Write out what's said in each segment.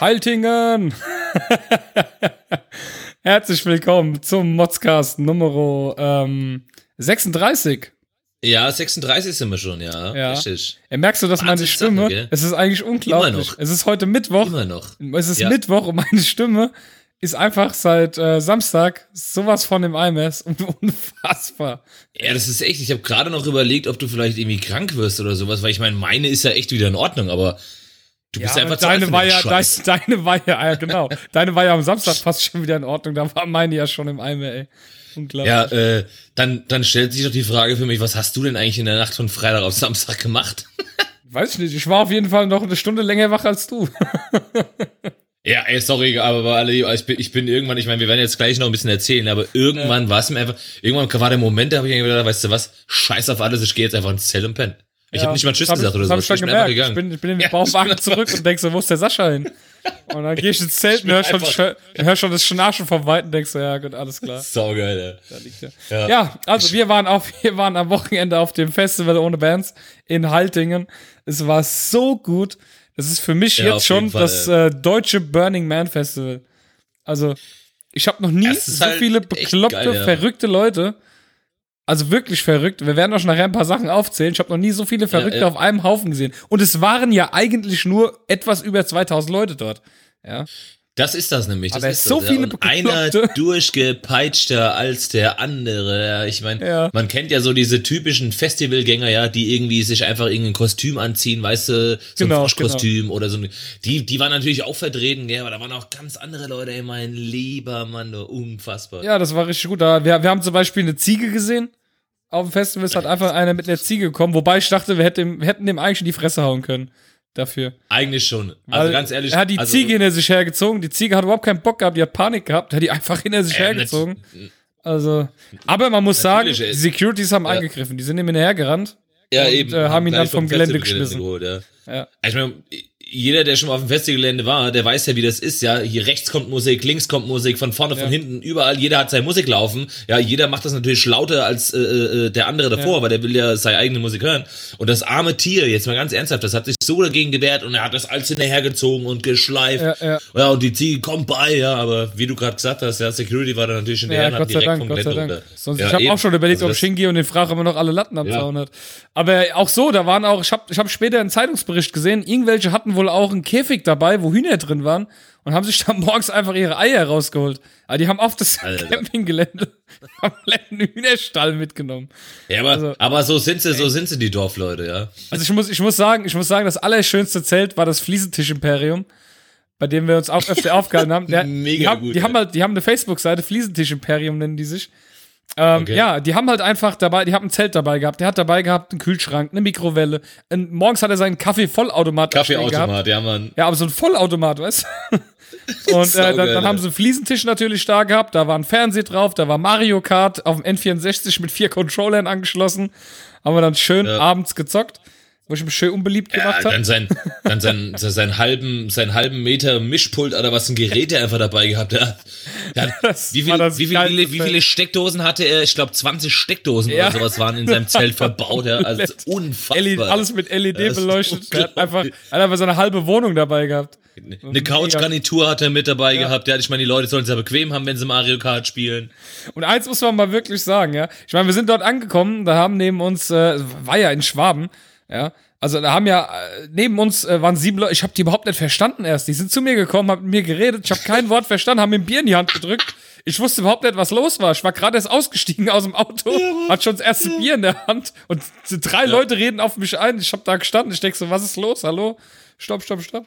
Heiltingen! Herzlich willkommen zum Modscast Nummer ähm, 36. Ja, 36 sind wir schon, ja. Ja. Richtig. Merkst du, dass meine Stimme, Sache, gell? es ist eigentlich unglaublich. Immer noch. Es ist heute Mittwoch. Immer noch. Es ist Ja. Mittwoch und meine Stimme ist einfach seit äh, Samstag sowas von dem IMS und unfassbar. Ja, das ist echt. Ich habe gerade noch überlegt, ob du vielleicht irgendwie krank wirst oder sowas, weil ich meine, meine ist ja echt wieder in Ordnung, aber du bist Ja, einfach zu deine für war ja, Scheiß. dein, deine war ja, ja, genau. deine war ja am Samstag fast schon wieder in Ordnung. Da war meine ja schon im Eimer, ey. Unglaublich. Ja, äh, dann, dann stellt sich doch die Frage für mich, was hast du denn eigentlich in der Nacht von Freitag auf Samstag gemacht? Weiß ich nicht. Ich war auf jeden Fall noch eine Stunde länger wach als du. Ja, ey, sorry, aber alle, ich bin, ich bin irgendwann, ich meine, wir werden jetzt gleich noch ein bisschen erzählen, aber irgendwann war es mir einfach, irgendwann war der Moment, da habe ich mir gedacht, weißt du was, scheiß auf alles, ich gehe jetzt einfach ins Zelt und penne. Ich habe nicht mal Tschüss gesagt oder so. ich gemerkt. Ich bin, ich bin in den Ja, Bauwagen das- zurück und denk so, wo ist der Sascha hin? Und dann gehe ich ins Zelt und hör schon, hör, hör schon das Schnarchen vom Weiten und denk so, ja gut, alles klar. Saugeil, Da liegt er. Ja. Ja, also wir waren auf, wir waren am Wochenende auf dem Festival ohne Bands in Haltingen. Es war so gut. Das ist für mich Ja, jetzt schon Fall, das äh, deutsche Burning Man Festival. Also, ich habe noch nie so halt viele bekloppte, geil, ja. verrückte Leute. Also wirklich verrückt. Wir werden auch schon nachher ein paar Sachen aufzählen. Ich habe noch nie so viele Verrückte ja. auf einem Haufen gesehen. Und es waren ja eigentlich nur etwas über 2000 Leute dort. Ja. Das ist das nämlich. Das Aber ist so das, ja. viele Und einer durchgepeitschter als der andere. Ja, Ich meine, Ja. man kennt ja so diese typischen Festivalgänger, ja, die irgendwie sich einfach irgendein Kostüm anziehen, weißt du, so Genau, ein Froschkostüm oder so. ein- Die, die waren natürlich auch vertreten, ja, aber da waren auch ganz andere Leute. Ey, mein lieber Mann, unfassbar. Ja, das war richtig gut. Wir, wir haben zum Beispiel eine Ziege gesehen. Auf dem Festival ist halt einfach einer mit einer Ziege gekommen, wobei ich dachte, wir hätten, hätten dem eigentlich in die Fresse hauen können. Dafür. Eigentlich schon. Also Weil ganz ehrlich. Er hat die also, Ziege hinter sich hergezogen. Die Ziege hat überhaupt keinen Bock gehabt, die hat Panik gehabt, hat die einfach hinter sich äh, hergezogen. Also, aber man muss sagen, Natürlich, die. Securities haben eingegriffen. Die sind ihm hinterhergerannt. Ja, und, eben. äh, haben ihn dann vom Gelände geschmissen. Geholt, ja. Ja. Ich meine, jeder, der schon mal auf dem Festivalgelände war, der weiß ja, wie das ist, ja. Hier rechts kommt Musik, links kommt Musik, von vorne, von Ja. hinten, überall. Jeder hat seine Musik laufen. Ja, jeder macht das natürlich lauter als äh, äh, der andere davor, Ja. weil der will ja seine eigene Musik hören. Und das arme Tier, jetzt mal ganz ernsthaft, das hat sich so dagegen gewehrt und er hat das alles hinterhergezogen und geschleift. Ja, ja. Ja, und die Ziege kommt bei, ja, aber wie du gerade gesagt hast, ja, Security war da natürlich hinterher Ja, und hat direkt Dank, vom Gott sei Dank. runter. Sonst, ich habe auch schon überlegt, Also ob Shingi und den Frager immer noch alle Latten am. Zaun hat. Aber auch so, da waren auch, ich habe ich hab später einen Zeitungsbericht gesehen, irgendwelche hatten wohl auch einen Käfig dabei, wo Hühner drin waren und haben sich dann morgens einfach ihre Eier rausgeholt. Aber die haben auf das Alter. Campinggelände kompletten Hühnerstall mitgenommen. Ja, aber, Also- aber so sind sie, so sind sie, die Dorfleute, ja. Also ich muss, ich muss sagen, ich muss sagen, das allerschönste Zelt war das Fliesentisch-Imperium, bei dem wir uns auch öfter aufgehalten haben. Der, Mega die haben, gut, Die ey. haben halt, die haben eine Facebook-Seite, Fliesentisch-Imperium nennen die sich. Ähm, Okay. Ja, die haben halt einfach dabei, die haben ein Zelt dabei gehabt. Der hat dabei gehabt einen Kühlschrank, eine Mikrowelle. Ein, morgens hat er seinen Kaffee-Vollautomat. Kaffeeautomat, ja, Mann. Ja, aber so ein Vollautomat, weißt du? Und äh, dann, dann haben sie einen Fliesentisch natürlich da gehabt, da war ein Fernseher drauf, da war Mario Kart auf dem N64 mit vier Controllern angeschlossen. Haben wir dann schön Ja. abends gezockt, wo ich mich schön unbeliebt Ja, gemacht habe. dann sein, dann sein, sein, halben, sein halben Meter Mischpult oder was ein Gerät er einfach dabei gehabt hat. Ja, wie, viel, wie, viele, wie viele Steckdosen hatte er? Ich glaube 20 Steckdosen Ja. oder sowas waren in seinem Zelt verbaut. Ja. Also LED, unfassbar. alles mit LED beleuchtet. Er hat einfach, er hat einfach so eine halbe Wohnung dabei gehabt. Eine Couchgarnitur hat er mit dabei Ja. gehabt. Ja, ich meine, die Leute sollen es ja bequem haben, wenn sie Mario Kart spielen. Und eins muss man mal wirklich sagen, ja. Ich meine, wir sind dort angekommen, da haben neben uns, äh, war ja in Schwaben, ja. Also da haben ja, äh, neben uns äh, waren sieben Leute, ich habe die überhaupt nicht verstanden erst. Die sind zu mir gekommen, haben mit mir geredet, ich habe kein Wort verstanden, haben mir ein Bier in die Hand gedrückt. Ich wusste überhaupt nicht, was los war. Ich war gerade erst ausgestiegen aus dem Auto, hatte schon das erste Bier in der Hand und drei Leute reden auf mich ein. Ich habe da gestanden, ich denk so, was ist los? Hallo? Stopp, stopp, stopp.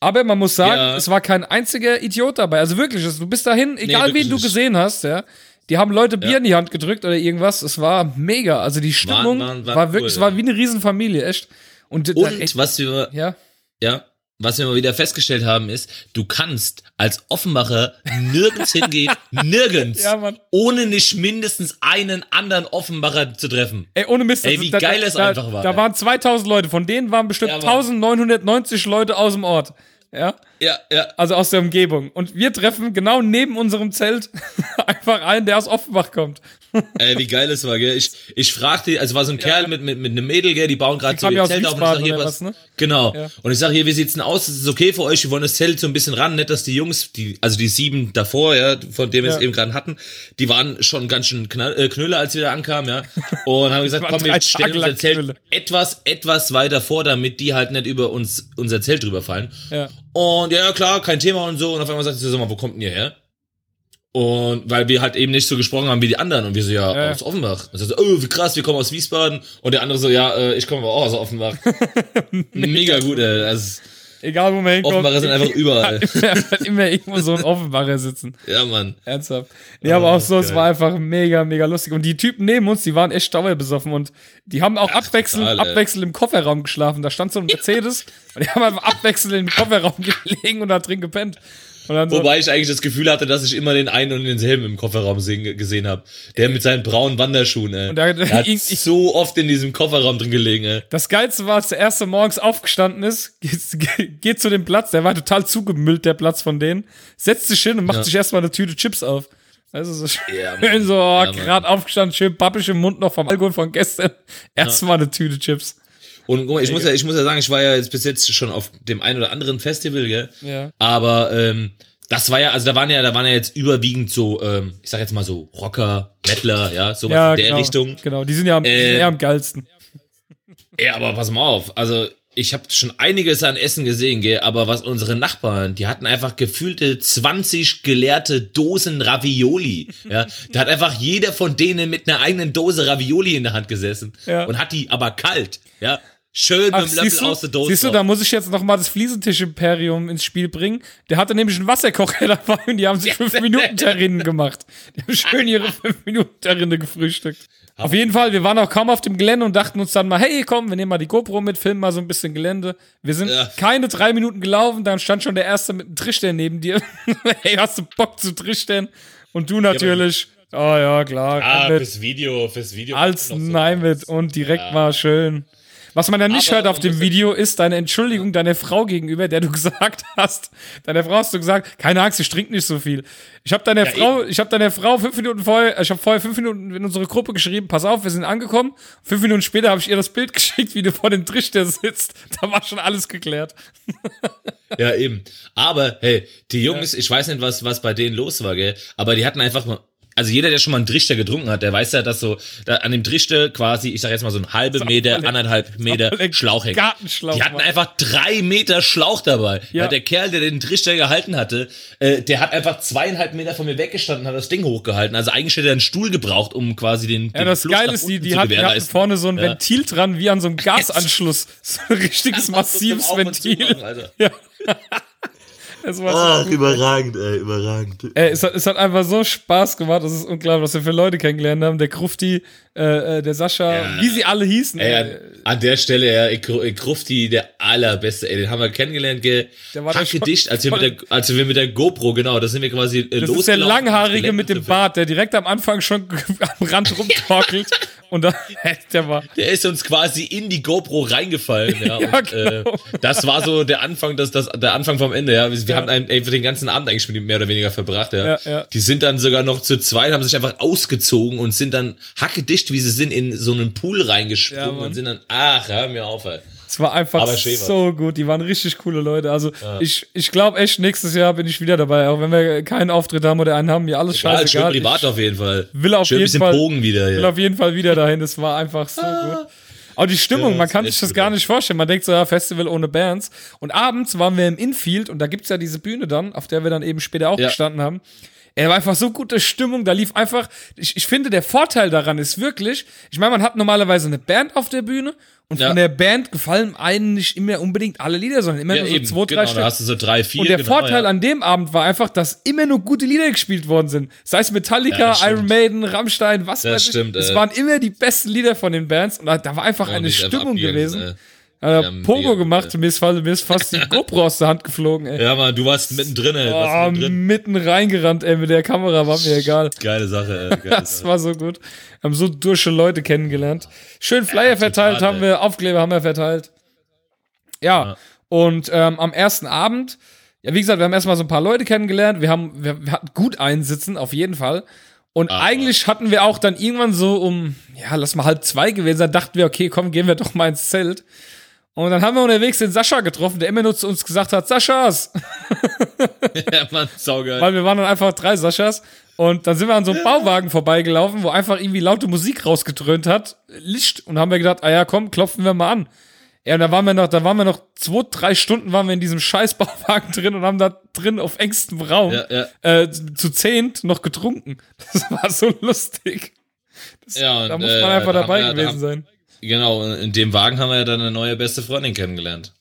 Aber man muss sagen, Ja. es war kein einziger Idiot dabei. Also wirklich, du bist dahin, egal wirklich wen du gesehen hast, ja. Die haben Leute Bier in die Hand gedrückt oder irgendwas. Es war mega. Also die Stimmung waren- waren war wirklich, cool, es war ja. wie eine Riesenfamilie, echt. Und, Und echt, was wir, ja. ja, was wir mal wieder festgestellt haben, ist, du kannst als Offenbacher nirgends hingehen, nirgends, Ja, ohne nicht mindestens einen anderen Offenbacher zu treffen. Ey, ohne Mist. Ey, wie da, geil da, es da, einfach war, Da ey. waren 2000 Leute, von denen waren bestimmt Ja, Mann. 1990 Leute aus dem Ort. Ja. Ja, ja. Also aus der Umgebung. Und wir treffen genau neben unserem Zelt einfach einen, der aus Offenbach kommt. Ey, wie geil das war, gell? Ich, ich fragte, also war so ein Kerl mit, mit, mit einem Mädel, gell? Die bauen gerade so ja ihr Zelt auf. Und ich sag, hier, was, was, ne? Genau. Ja. Und ich sage, hier, wie sieht's denn aus? Ist es okay für euch? Wir wollen das Zelt so ein bisschen ran. Nicht, dass die Jungs, die, also die sieben davor, ja, von denen wir es Ja. eben gerade hatten, die waren schon ganz schön knall, äh, Knülle, als wir da ankamen, ja. Und haben gesagt, komm, wir stellen unser Zelt Knülle. etwas, etwas weiter vor, damit die halt nicht über uns, unser Zelt drüber fallen. Ja. Und ja, klar, kein Thema und so. Und auf einmal sagt sie so, mal, wo kommt denn ihr her? Und weil wir halt eben nicht so gesprochen haben wie die anderen. Und wir so, ja, Ja. aus Offenbach. Und so, oh, wie krass, wir kommen aus Wiesbaden. Und der andere so, ja, äh, ich komme aber auch aus Offenbach. Mega gut, ey. Also, Egal, wo man hinkommt. Offenbacher sind einfach überall. immer, immer irgendwo so ein Offenbacher sitzen. ja, Mann. Ernsthaft. Nee, aber auch so, es geil. war einfach mega, mega lustig. Und die Typen neben uns, die waren echt dauerbesoffen und die haben auch abwechselnd, total, abwechselnd im Kofferraum geschlafen. Da stand so ein Mercedes und die haben einfach abwechselnd im Kofferraum gelegen und da drin gepennt. So, Wobei ich eigentlich das Gefühl hatte, dass ich immer den einen und denselben im Kofferraum sehen, gesehen habe. Der mit seinen braunen Wanderschuhen, ey. Und der- der hat ich- so oft in diesem Kofferraum drin gelegen, ey. das Geilste war, als der erste morgens aufgestanden ist, geht, geht zu dem Platz, der war total zugemüllt, der Platz von denen, setzt sich hin und macht Ja. sich erstmal eine Tüte Chips auf. Also so Ja, schön so, oh, Ja, gerade aufgestanden, schön pappig im Mund noch vom Alkohol von gestern. Erstmal eine Tüte Chips. Und guck mal, ich muss ja, ich muss ja sagen, ich war ja jetzt bis jetzt schon auf dem einen oder anderen Festival, gell? Ja. Aber ähm, das war ja, also da waren ja, da waren ja jetzt überwiegend so, ähm, ich sag jetzt mal so Rocker, Mettler, ja, sowas Ja, in der genau, Richtung. Genau, die sind ja am, sind Äh, eher am geilsten. Ja, aber pass mal auf, also ich habe schon einiges an Essen gesehen, gell, aber was unsere Nachbarn, die hatten einfach gefühlte 20 geleerte Dosen Ravioli. Ja, da hat einfach jeder von denen mit einer eigenen Dose Ravioli in der Hand gesessen Ja. und hat die aber kalt, ja. Schön Ach, mit dem Löffel du, aus der Dose. siehst du, da muss ich jetzt noch mal das Fliesentisch-Imperium ins Spiel bringen. Der hatte nämlich einen Wasserkocher dabei und die haben sich fünf Minuten Terrinen gemacht. Die haben schön ihre fünf Minuten Terrine gefrühstückt. Auf jeden Fall, wir waren auch kaum auf dem Gelände und dachten uns dann mal, hey, komm, wir nehmen mal die GoPro mit, filmen mal so ein bisschen Gelände. Wir sind Ja. keine drei Minuten gelaufen, dann stand schon der Erste mit einem Trichstern neben dir. hey, hast du Bock zu trichtern? Und du natürlich, oh ja, klar, Ah, fürs Video, fürs Video. als so. Nein mit und direkt mal schön. Was man dann nicht Aber hört auf dem Video ist deine Entschuldigung deiner Frau gegenüber, der du gesagt hast. Deiner Frau hast du gesagt, keine Angst, ich trinke nicht so viel. Ich habe deiner Frau, ich habe deiner Frau fünf Minuten vorher, ich habe vorher fünf Minuten in unsere Gruppe geschrieben, pass auf, wir sind angekommen. Fünf Minuten später habe ich ihr das Bild geschickt, wie du vor dem Trichter sitzt. Da war schon alles geklärt. Ja, eben. Aber, hey, die Jungs, ich weiß nicht, was, was bei denen los war, gell, aber die hatten einfach mal, also jeder, der schon mal einen Trichter getrunken hat, der weiß ja, dass so, da an dem Trichter quasi, ich sag jetzt mal so ein halbe Meter, anderthalb Meter Schlauch hängt. Gartenschlauch, Die hatten einfach drei Meter Schlauch dabei. Ja. Ja. der Kerl, der den Trichter gehalten hatte, äh, der hat einfach zweieinhalb Meter von mir weggestanden, hat das Ding hochgehalten. Also eigentlich hätte er einen Stuhl gebraucht, um quasi den, Ja, den das Fluss Geile ist, die, die, hatten, die hatten vorne so ein Ja. Ventil dran, wie an so einem Gasanschluss. So ein richtiges, massives und Ventil. machen. Ja. Das war so Ach, gut. überragend, ey, überragend. Ey, es, hat, es hat einfach so Spaß gemacht. Das ist unglaublich, was wir für Leute kennengelernt haben. Der Krufti, äh, äh, der Sascha, Ja. wie sie alle hießen. Ey, ey. an, an der Stelle, ja, Ikrufti, der allerbeste, ey, den haben wir kennengelernt, gell, Der war hacke schon dicht, als wir, mit der, als wir mit der GoPro, genau, da sind wir quasi äh, das ist der Langhaarige mit dem Bart, der direkt am Anfang schon am Rand rumtorkelt. Und dann, der war, Der ist uns quasi in die GoPro reingefallen, ja. Ja, und, äh, genau. das war so der Anfang, das, das, der Anfang vom Ende, ja. Wir haben einen, ey, den ganzen Abend eigentlich mit ihm mehr oder weniger verbracht, ja. Ja, ja. Die sind dann sogar noch zu zweit, haben sich einfach ausgezogen und sind dann hackedicht, wie sie sind, in so einen Pool Ja, reingesprungen und sind dann, ach, hör mir auf, ey. es war einfach so gut. Die waren richtig coole Leute. Also, ich, ich glaube echt, nächstes Jahr bin ich wieder dabei. Auch wenn wir keinen Auftritt haben oder einen haben, mir alles halt schön privat Ich auf jeden Fall. will auf schön jeden bisschen Fall- Bogen wieder, will ja. auf jeden Fall wieder dahin. Das war einfach so gut. Auch die Stimmung, Ja, man kann sich das gar nicht vorstellen. Man denkt so, ja, Festival ohne Bands. Und abends waren wir im Infield und da gibt's ja diese Bühne dann, auf der wir dann eben später auch Ja. gestanden haben. Er war einfach so gute Stimmung, da lief einfach, ich, ich finde, der Vorteil daran ist wirklich, ich meine, man hat normalerweise eine Band auf der Bühne und Ja. von der Band gefallen einen nicht immer unbedingt alle Lieder, sondern immer Ja, nur so eben, zwei, drei genau, Stück. da hast du so drei, vier. Und der genau, Vorteil ja. an dem Abend war einfach, dass immer nur gute Lieder gespielt worden sind. Sei es Metallica. Iron Maiden, Rammstein, was Das weiß ich. stimmt, Es äh. waren immer die besten Lieder von den Bands und da, da war einfach Und eine einfach Stimmung gewesen. äh. Ja, Ja, Pogo mega, gemacht, äh. mir, ist, mir ist fast die GoPro aus der Hand geflogen, ey. Ja, Mann, du warst mittendrin, ey. Warst Oh, mittendrin. mitten reingerannt, ey, mit der Kamera, war mir egal. Geile Sache, ey. Geile Das Sache. war so gut. Haben so dusche Leute kennengelernt. Schön Flyer Ja, verteilt total, haben wir, Aufkleber haben wir verteilt. Ja, Und ähm, am ersten Abend, ja, wie gesagt, wir haben erstmal so ein paar Leute kennengelernt. Wir haben, wir, wir hatten gut einsitzen, auf jeden Fall. Und Ah, eigentlich hatten wir auch dann irgendwann so um, ja, lass mal halb zwei gewesen sein, dachten wir, okay, komm, gehen wir doch mal ins Zelt. Und dann haben wir unterwegs den Sascha getroffen, der immer nur zu uns gesagt hat, Saschas, ja, Mann, saugeil. weil wir waren dann einfach drei Saschas. Und dann sind wir an so einem Bauwagen vorbeigelaufen, wo einfach irgendwie laute Musik rausgedröhnt hat, Licht. Und haben wir gedacht, ah ja, komm, klopfen wir mal an. Ja, und da waren wir noch, da waren wir noch zwei, drei Stunden waren wir in diesem scheiß Bauwagen drin und haben da drin auf engstem Raum Ja, ja. Äh, zu zehnt noch getrunken. Das war so lustig. Das, Ja, und, da muss man äh, einfach da dabei haben wir- gewesen sein. Genau, in dem Wagen haben wir ja dann eine neue beste Freundin kennengelernt.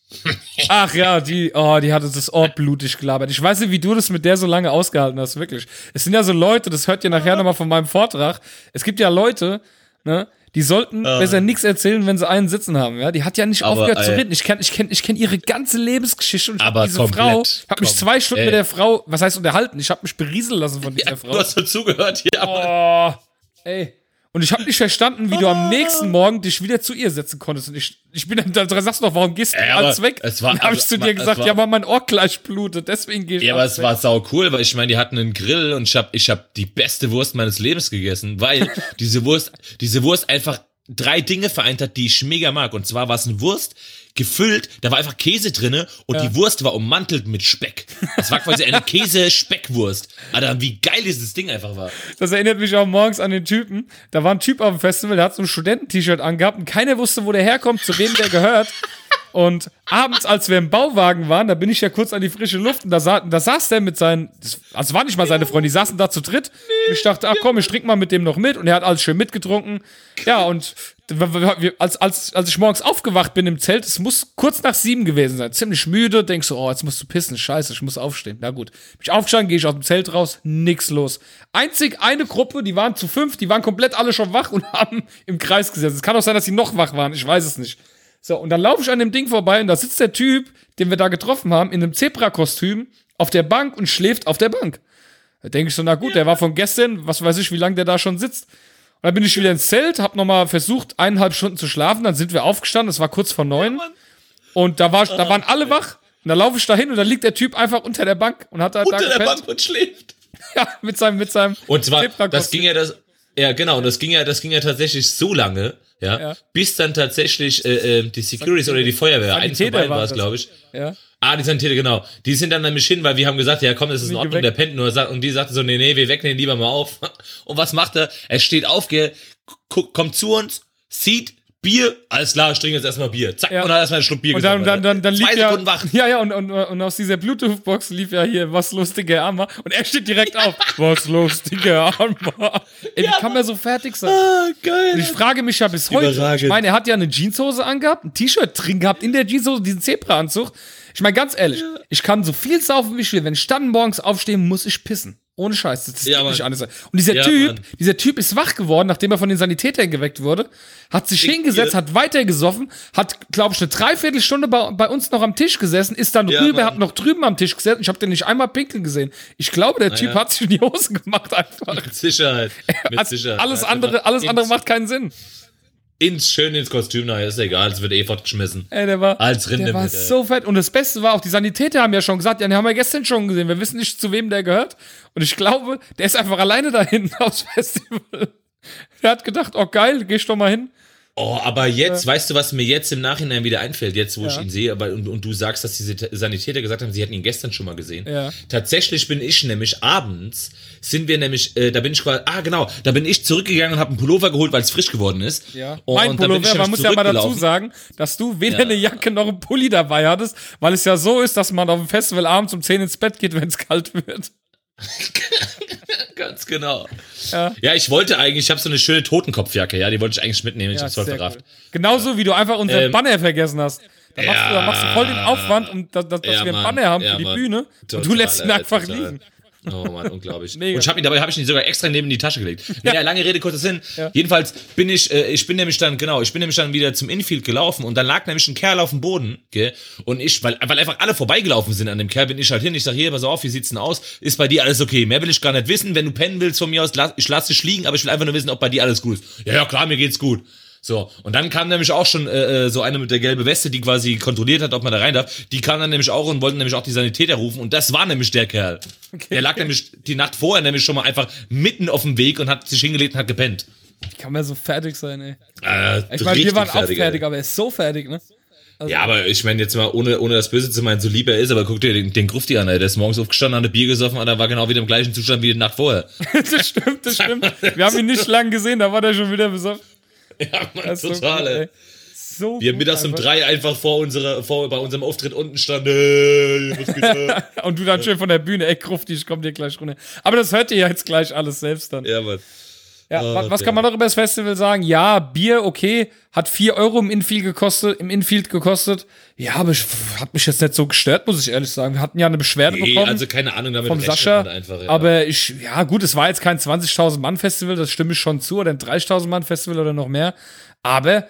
Ach ja, die, oh, die hatte das Ohr blutig gelabert. Ich weiß nicht, wie du das mit der so lange ausgehalten hast, wirklich. Es sind ja so Leute, das hört ihr nachher nochmal von meinem Vortrag. Es gibt ja Leute, ne, die sollten besser nichts erzählen, wenn sie einen sitzen haben, ja. Die hat ja nicht Aber, aufgehört zu ey. reden. Ich kenne ich kenn, ich kenn ihre ganze Lebensgeschichte und Aber diese komplett, Frau, ich habe mich zwei Stunden ey. mit der Frau, was heißt unterhalten? Ich habe mich berieseln lassen von dieser Ja, Frau. du hast dazugehört, ja. Oh, ey. Und ich habe nicht verstanden, wie du am nächsten Morgen dich wieder zu ihr setzen konntest. Und ich, ich bin dann, da sagst du doch, warum gehst du alles aber weg? es war- dann habe ich also, zu dir es gesagt, war- ja, weil mein Ohr gleich blutet, deswegen gehe ich Ja, aber es weg. war sau cool, weil ich meine, die hatten einen Grill und ich hab, ich hab die beste Wurst meines Lebens gegessen, weil diese Wurst, diese Wurst einfach drei Dinge vereint hat, die ich mega mag. Und zwar war es eine Wurst gefüllt, da war einfach Käse drinne und die Wurst war ummantelt mit Speck. Das war quasi eine Käse-Speckwurst. Alter, wie geil dieses Ding einfach war. Das erinnert mich auch morgens an den Typen. Da war ein Typ auf dem Festival, der hat so ein Studenten-T-Shirt angehabt und keiner wusste, wo der herkommt, zu wem der gehört. Und abends, als wir im Bauwagen waren, da bin ich ja kurz an die frische Luft und da, sa da saß der mit seinen, das, also war nicht mal seine Freunde, die saßen da zu dritt. Und ich dachte, ach komm, ich trink mal mit dem noch mit und er hat alles schön mitgetrunken. Ja, und als, als, als ich morgens aufgewacht bin im Zelt, es muss kurz nach sieben gewesen sein, ziemlich müde, denkst du, oh, jetzt musst du pissen, scheiße, ich muss aufstehen. Na gut. Bin ich aufgestanden, gehe ich aus dem Zelt raus, nix los. Einzig eine Gruppe, die waren zu fünf, die waren komplett alle schon wach und haben im Kreis gesessen. Es kann auch sein, dass sie noch wach waren, ich weiß es nicht. So, und dann laufe ich an dem Ding vorbei und da sitzt der Typ, den wir da getroffen haben, in einem Zebra-Kostüm auf der Bank und schläft auf der Bank. Da denke ich so, na gut, der war von gestern, was weiß ich, wie lange der da schon sitzt. Und dann bin ich wieder ins Zelt, hab nochmal versucht, eineinhalb Stunden zu schlafen, dann sind wir aufgestanden, es war kurz vor neun. und da, war, da waren alle wach. Und da laufe ich da hin und da liegt der Typ einfach unter der Bank und hat da, da Unter der gepennt. Bank und schläft. Ja, mit seinem, mit seinem Und zwar, das ging ja das, ja genau, und das ging ja, das ging ja tatsächlich so lange, ja, Ja. bis dann tatsächlich äh, äh, die Securities oder die Feuerwehr, eins von beiden war es, glaube ich. Ja. Ah, die Sanitäter, genau. Die sind dann nämlich hin, weil wir haben gesagt, ja komm, das ist in Ordnung, der pennt nur. Sagt- Und die sagte so, nee, nee, wir wecken den lieber mal auf. Und was macht er? Er steht auf, ge- gu- kommt zu uns, sieht Bier, alles klar, ich trinke jetzt erstmal Bier. Zack, Ja. und hat erstmal einen Schluck Bier Und dann, dann, dann, dann Zwei lief ja, wach. ja, ja, und, und, und aus dieser Bluetooth-Box lief ja hier, was lustige Armer. Und er steht direkt auf, was lustige Armer. Ey, wie kann man so fertig sein? Ah, geil. Und ich frage mich ja bis heute. Überragend. Ich meine, er hat ja eine Jeanshose angehabt, ein T-Shirt drin gehabt, in der Jeanshose, diesen Zebra-Anzug. Ich meine, ganz ehrlich, ich kann so viel saufen, wie ich will. Wenn ich dann morgens aufstehe, muss ich pissen. Ohne Scheiß. Das Ja, geht Mann. nicht anders. Und dieser Ja, Typ, Mann. dieser Typ ist wach geworden, nachdem er von den Sanitätern geweckt wurde, hat sich hingesetzt, hat weiter gesoffen, hat, glaube ich, eine Dreiviertelstunde bei, bei uns noch am Tisch gesessen, ist dann Ja, rüber, Mann. hat noch drüben am Tisch gesessen. Ich habe den nicht einmal pinkeln gesehen. Ich glaube, der Typ ja. hat sich in die Hose gemacht einfach. Mit Sicherheit. Mit Sicherheit. alles Hat andere, alles andere macht keinen Sinn. Ins schön ins Kostüm, na, ist egal, es wird eh fortgeschmissen. Ey, der war, Als Rinde der war mit, so fett. Und das Beste war auch, die Sanitäter haben ja schon gesagt, ja, den haben wir gestern schon gesehen. Wir wissen nicht, zu wem der gehört. Und ich glaube, der ist einfach alleine da hinten aufs Festival. Der hat gedacht, oh geil, geh ich doch mal hin. Oh, aber jetzt, weißt du, was mir jetzt im Nachhinein wieder einfällt, jetzt wo ich Ja. ihn sehe, aber und, und du sagst, dass diese Sanitäter gesagt haben, sie hätten ihn gestern schon mal gesehen. Ja. Tatsächlich bin ich nämlich abends, sind wir nämlich, äh, da bin ich quasi, ah genau, da bin ich zurückgegangen und habe einen Pullover geholt, weil es frisch geworden ist. Ja. Und mein ich Pullover, man muss ja mal dazu sagen, dass du weder Ja. eine Jacke noch einen Pulli dabei hattest, weil es ja so ist, dass man auf dem Festival abends um 10 ins Bett geht, wenn es kalt wird. Ganz genau. Ja. Ja, ich wollte eigentlich, ich habe so eine schöne Totenkopfjacke, ja, die wollte ich eigentlich mitnehmen, ich Ja, hab's voll verrafft. cool. Genauso wie du einfach unser Ähm, Banner vergessen hast. Da machst, du, da machst du voll den Aufwand, um, dass, dass Ja, wir einen Mann. Banner haben Ja, für die Mann. Bühne. und du Total, lässt ihn einfach total. liegen. Oh Mann, unglaublich. Mega. Und ich hab ihn, dabei habe ich ihn sogar extra neben die Tasche gelegt. Nee, ja. lange Rede, kurzer Sinn. Jedenfalls bin ich, äh, ich bin nämlich dann, genau, ich bin nämlich dann wieder zum Infield gelaufen und dann lag nämlich ein Kerl auf dem Boden, gell? Und ich, weil, weil einfach alle vorbeigelaufen sind an dem Kerl, bin ich halt hin, ich sag, hier, pass auf, wie sieht's denn aus? Ist bei dir alles okay? Mehr will ich gar nicht wissen. Wenn du pennen willst von mir aus, lass, ich lass dich liegen, aber ich will einfach nur wissen, ob bei dir alles gut ist. Ja, ja, klar, mir geht's gut. So, und dann kam nämlich auch schon äh, äh, so eine mit der gelben Weste, die quasi kontrolliert hat, ob man da rein darf. Die kam dann nämlich auch und wollten nämlich auch die Sanitäter rufen. Und das war nämlich der Kerl. Der lag nämlich die Nacht vorher nämlich schon mal einfach mitten auf dem Weg und hat sich hingelegt und hat gepennt. Wie kann man so fertig sein, ey? Äh, Ich meine, wir waren auch ey. fertig, aber er ist so fertig, ne? Ja, aber ich meine jetzt mal, ohne, ohne das Böse zu meinen, so lieb er ist, aber guck dir den, den Grufti an, ey. Der ist morgens aufgestanden, hat ein Bier gesoffen und er war genau wieder im gleichen Zustand wie die Nacht vorher. das stimmt, das stimmt. Wir haben ihn nicht lang gesehen, da war der schon wieder besoffen. Ja, Mann, Das ist so total, gut, ey. So er gut mittags um einfach. drei einfach vor unserer, vor, bei unserem Auftritt unten stand, hey? Und du dann schön von der Bühne, ey, Krufti, ich komm dir gleich runter. Aber das hört ihr ja jetzt gleich alles selbst dann. ja, Mann. Ja, wa- was kann man noch über das Festival sagen? Ja, Bier, okay, hat 4 Euro im Infield gekostet, im Infield gekostet. Ja, aber ich, hat mich jetzt nicht so gestört, muss ich ehrlich sagen. Wir hatten ja eine Beschwerde Nee, bekommen also keine Ahnung, damit vom Sascha. einfach, ja. Aber ich, ja gut, es war jetzt kein 20.000 Mann Festival, das stimme ich schon zu, oder ein 30.000 Mann Festival oder noch mehr. Aber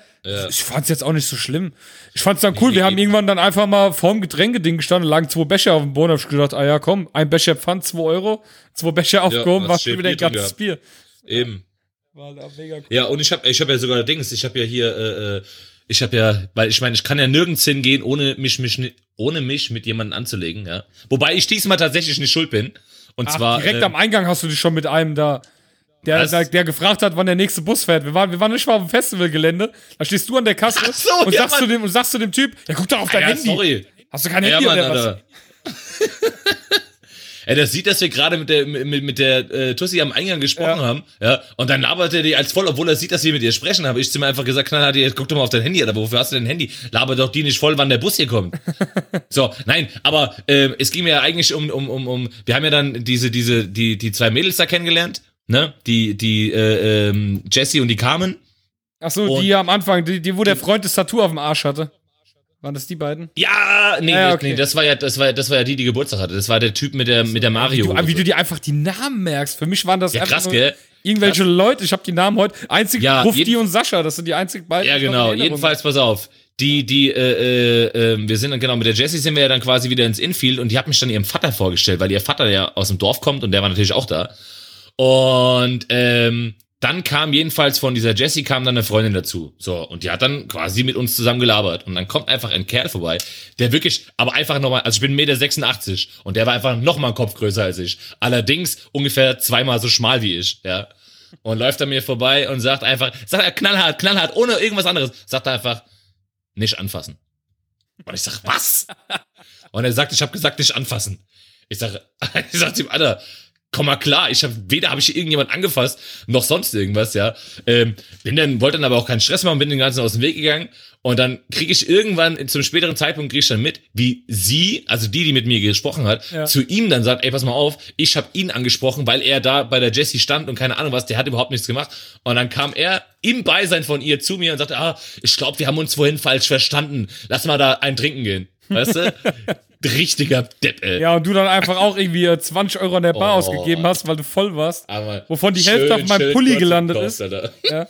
ich fand es jetzt auch nicht so schlimm. Ich fand es dann cool. Wir haben irgendwann dann einfach mal vorm Getränkeding gestanden, lagen zwei Becher auf dem Boden. Hab ich gedacht, ah ja, komm, ein Becher Pfand, 2 Euro, zwei Becher aufgehoben, war schön schon wieder ein ganzes Bier. Eben. Da mega cool. Ja, und ich habe ich hab ja sogar Dings, ich habe ja hier, äh, äh, ich habe ja, weil ich meine, ich kann ja nirgends hingehen, ohne mich, mich, ohne mich mit jemandem anzulegen, ja. Wobei ich diesmal tatsächlich nicht schuld bin. Und Ach, zwar. direkt äh, am Eingang hast du dich schon mit einem da, der, der, der gefragt hat, wann der nächste Bus fährt. Wir waren, wir waren nicht mal auf dem Festivalgelände. Da stehst du an der Kasse Ach so, und, ja, sagst zu Mann. dem, und sagst zu dem Typ, ja, guck doch auf dein ja, Handy. sorry. Hast du kein Ja, Handy Mann, oder was? Ey, das sieht, dass wir gerade mit der, mit, mit der äh, Tussi am Eingang gesprochen Ja. haben, ja, und dann labert er die als voll, obwohl er sieht, dass wir mit ihr sprechen, habe ich zu mir einfach gesagt, knallhart, jetzt guck doch mal auf dein Handy, aber wofür hast du dein Handy? Laber doch die nicht voll, wann der Bus hier kommt. so, nein, aber ähm, es ging mir ja eigentlich um, um, um, um, wir haben ja dann diese, diese, die, die zwei Mädels da kennengelernt, ne, die, die, äh, ähm, Jessie und die Carmen. Ach so, Und- die am Anfang, die, die, wo der Freund das Tattoo auf dem Arsch hatte. Waren das die beiden? Ja, nee, Ja, nee, okay. nee, das war ja, das war ja, das war ja die, die Geburtstag hatte. Das war der Typ mit der, mit der Mario. Du, wie du dir einfach die Namen merkst. Für mich waren das Ja, krass, gell? irgendwelche Leute. Ich habe die Namen heute. Einzig Ja, Rufti und Sascha, das sind die einzigen beiden. Ja, genau. Jedenfalls, pass auf. Die, die, äh, äh, äh, wir sind dann, genau, mit der Jessie sind wir ja dann quasi wieder ins Infield und die hat mich dann ihrem Vater vorgestellt, weil ihr Vater ja aus dem Dorf kommt und der war natürlich auch da. Und, ähm, dann kam jedenfalls von dieser Jessie kam dann eine Freundin dazu. So, und die hat dann quasi mit uns zusammen gelabert. Und dann kommt einfach ein Kerl vorbei, der wirklich, aber einfach nochmal, also ich bin 1,86 Meter und der war einfach nochmal einen Kopf größer als ich. Allerdings ungefähr zweimal so schmal wie ich, ja. Und läuft an mir vorbei und sagt einfach, sagt er knallhart, knallhart, ohne irgendwas anderes, sagt er einfach, nicht anfassen. Und ich sag, was? Und er sagt, ich habe gesagt, nicht anfassen. Ich sag, ich sag ihm, Alter, komm mal klar, ich habe weder habe ich irgendjemand angefasst noch sonst irgendwas, ja. Ähm, bin dann wollte dann aber auch keinen Stress machen, bin den ganzen aus dem Weg gegangen und dann kriege ich irgendwann zum späteren Zeitpunkt krieg ich dann mit, wie sie, also die, die mit mir gesprochen hat, Ja. zu ihm dann sagt, ey, pass mal auf, ich habe ihn angesprochen, weil er da bei der Jessie stand und keine Ahnung was, der hat überhaupt nichts gemacht und dann kam er im Beisein von ihr zu mir und sagte, ah, ich glaube, wir haben uns vorhin falsch verstanden. Lass mal da ein trinken gehen. Weißt du? Richtiger Depp, ey. Ja, und du dann einfach auch irgendwie äh, 20 Euro an der Bar Oh. ausgegeben hast, weil du voll warst. Aber Wovon die schön, Hälfte auf meinem Pulli kurz gelandet ist. Alter. Ja.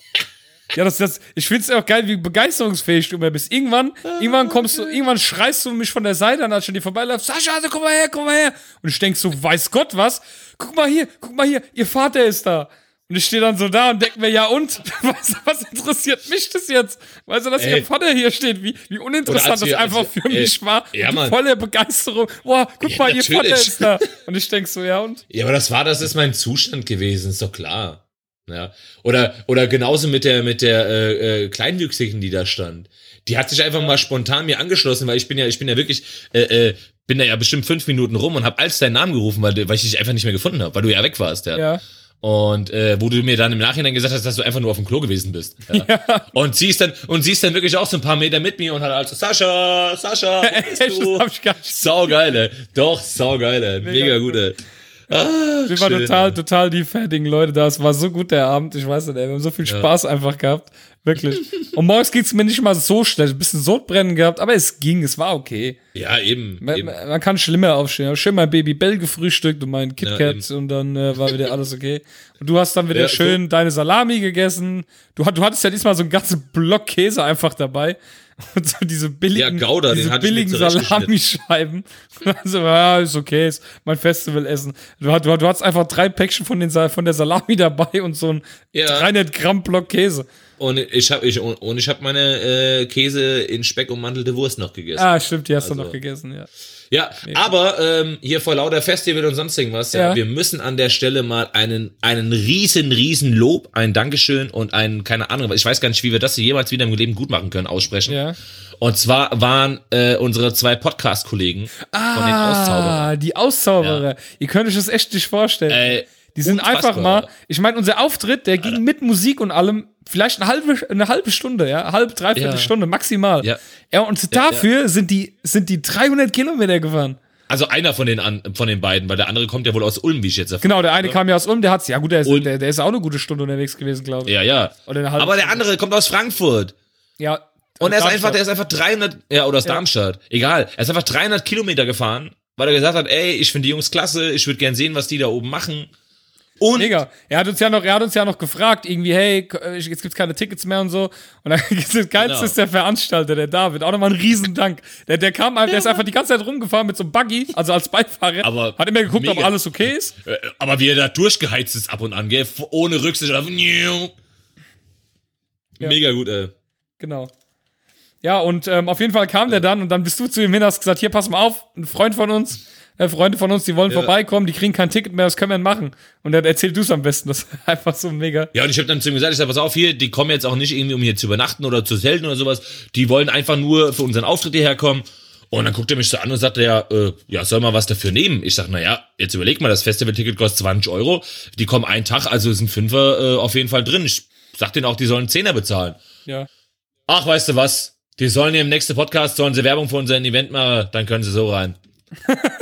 Ja, das, das, ich find's auch geil, wie begeisterungsfähig du immer bist. Irgendwann, irgendwann kommst du, irgendwann schreist du mich von der Seite an, als ich an dir vorbeilaufst. Sascha, also komm mal her, komm mal her. Und ich denk so, weiß Gott was? Guck mal hier, guck mal hier, ihr Vater ist da. Und ich stehe dann so da und denk mir, ja und? Was, was interessiert mich das jetzt? Weißt du, dass Ey. ihr Vater hier steht? Wie, wie uninteressant als das wir- einfach wir- für ey, mich war. ja, Mann. Voller Begeisterung. Boah, guck Ja, mal, ihr Vater natürlich. ist da. Und ich denk so, ja und? Ja, aber das war, das ist mein Zustand gewesen, ist doch klar. Ja. Oder, oder genauso mit der, mit der äh, äh, Kleinwüchsigen, die da stand. Die hat sich einfach mal spontan mir angeschlossen, weil ich bin ja, ich bin ja wirklich, äh, äh, bin da ja bestimmt fünf Minuten rum und hab als deinen Namen gerufen, weil, weil ich dich einfach nicht mehr gefunden habe, weil du ja weg warst, ja. Ja. Und äh, wo du mir dann im Nachhinein gesagt hast, dass du einfach nur auf dem Klo gewesen bist. Ja. Und sie ist dann und sie ist dann wirklich auch so ein paar Meter mit mir und hat also Sascha, Sascha, wo bist du? Sau geil, ey. Doch, sau geil, ey. Mega, gut. gut, ey. Ah, Wir waren schön, total, total die fertigen Leute da. Es war so gut der Abend. Ich weiß nicht, ey. Wir haben so viel Spaß einfach gehabt. Wirklich. Und morgens ging's mir nicht mal so schlecht. Ein bisschen Sodbrennen gehabt, aber es ging. Es war okay. Ja, eben. Man, eben. man kann schlimmer aufstehen. Schön mein Baby Bell gefrühstückt und mein KitKat Ja, und dann äh, war wieder alles okay. Und du hast dann wieder Ja, schön deine Salami gegessen. Du, du hattest ja diesmal so einen ganzen Block Käse einfach dabei. Und so diese billigen, Ja, Gouda, diese billigen. Salamischeiben. Also, ja, ist okay, ist mein Festivalessen. Du, du, du hattest einfach drei Päckchen von, den, von der Salami dabei und so ein Ja. 300 Gramm Block Käse. Und ich habe ich, und ich hab meine äh, Käse in Speck ummantelte Wurst noch gegessen. Ah, stimmt, die hast du Also- noch gegessen, ja. Ja, aber ähm, hier vor lauter Festival und sonst irgendwas, ja. Ja. wir müssen an der Stelle mal einen, einen riesen, riesen Lob, ein Dankeschön und ein, keine Ahnung, ich weiß gar nicht, wie wir das jemals wieder im Leben gut machen können, aussprechen. Ja. Und zwar waren äh, unsere zwei Podcast-Kollegen von den Auszauberern. Ah, die Auszauberer. Ihr könnt euch das echt nicht vorstellen. Äh, die sind unfassbar. einfach mal, ich meine, unser Auftritt, der ging mit Musik und allem vielleicht eine halbe, eine halbe Stunde, ja, halb, dreiviertel Ja. Stunde maximal. Ja. ja und dafür sind die, sind die 300 Kilometer gefahren. Also einer von den, an, von den beiden, weil der andere kommt ja wohl aus Ulm, wie ich jetzt erfahre. Genau, der eine kam ja aus Ulm, der hat's, ja gut, der ist, Und- der, der ist auch eine gute Stunde unterwegs gewesen, glaube ich. Ja, ja. Oder eine halbe Aber der Stunde. andere kommt aus Frankfurt. Ja. Und er ist Darmstadt. einfach, der ist einfach 300, ja, oder aus Darmstadt. Egal. Er ist einfach 300 Kilometer gefahren, weil er gesagt hat, ey, ich finde die Jungs klasse, ich würde gern sehen, was die da oben machen. Und Mega. Er hat uns ja noch, er hat uns ja noch gefragt, irgendwie, hey, k- jetzt gibt's keine Tickets mehr und so. Und dann das Geilste Genau. ist der Veranstalter, der David. Auch nochmal ein Riesendank. Der, der kam, einfach- der ist einfach die ganze Zeit rumgefahren mit so einem Buggy, also als Beifahrer. Aber hat immer geguckt, ob mega. alles okay ist. Äh, Aber wie er da durchgeheizt ist ab und an, gell? Ohne Rücksicht auf. Mega gut, ey. Genau. Ja, und ähm, auf jeden Fall kam der dann und dann bist du zu ihm hin, hast gesagt, hier, pass mal auf, ein Freund von uns, äh, Freunde von uns, die wollen vorbeikommen, die kriegen kein Ticket mehr, was können wir denn machen? Und dann erzähl du es am besten, das ist einfach so mega. Ja, und ich habe dann zu ihm gesagt, ich sag, pass auf, hier, die kommen jetzt auch nicht irgendwie, um hier zu übernachten oder zu zelten oder sowas. Die wollen einfach nur für unseren Auftritt hierher kommen. Und dann guckt er mich so an und sagt, ja, äh, ja, soll man was dafür nehmen? Ich sag, na ja, jetzt überleg mal, das Festivalticket kostet 20 Euro. Die kommen einen Tag, also sind Fünfer äh, auf jeden Fall drin. Ich sag denen auch, die sollen Zehner bezahlen. Ja. Ach, weißt du was? Die sollen im nächsten Podcast, sollen sie Werbung für unseren Event machen, dann können sie so rein.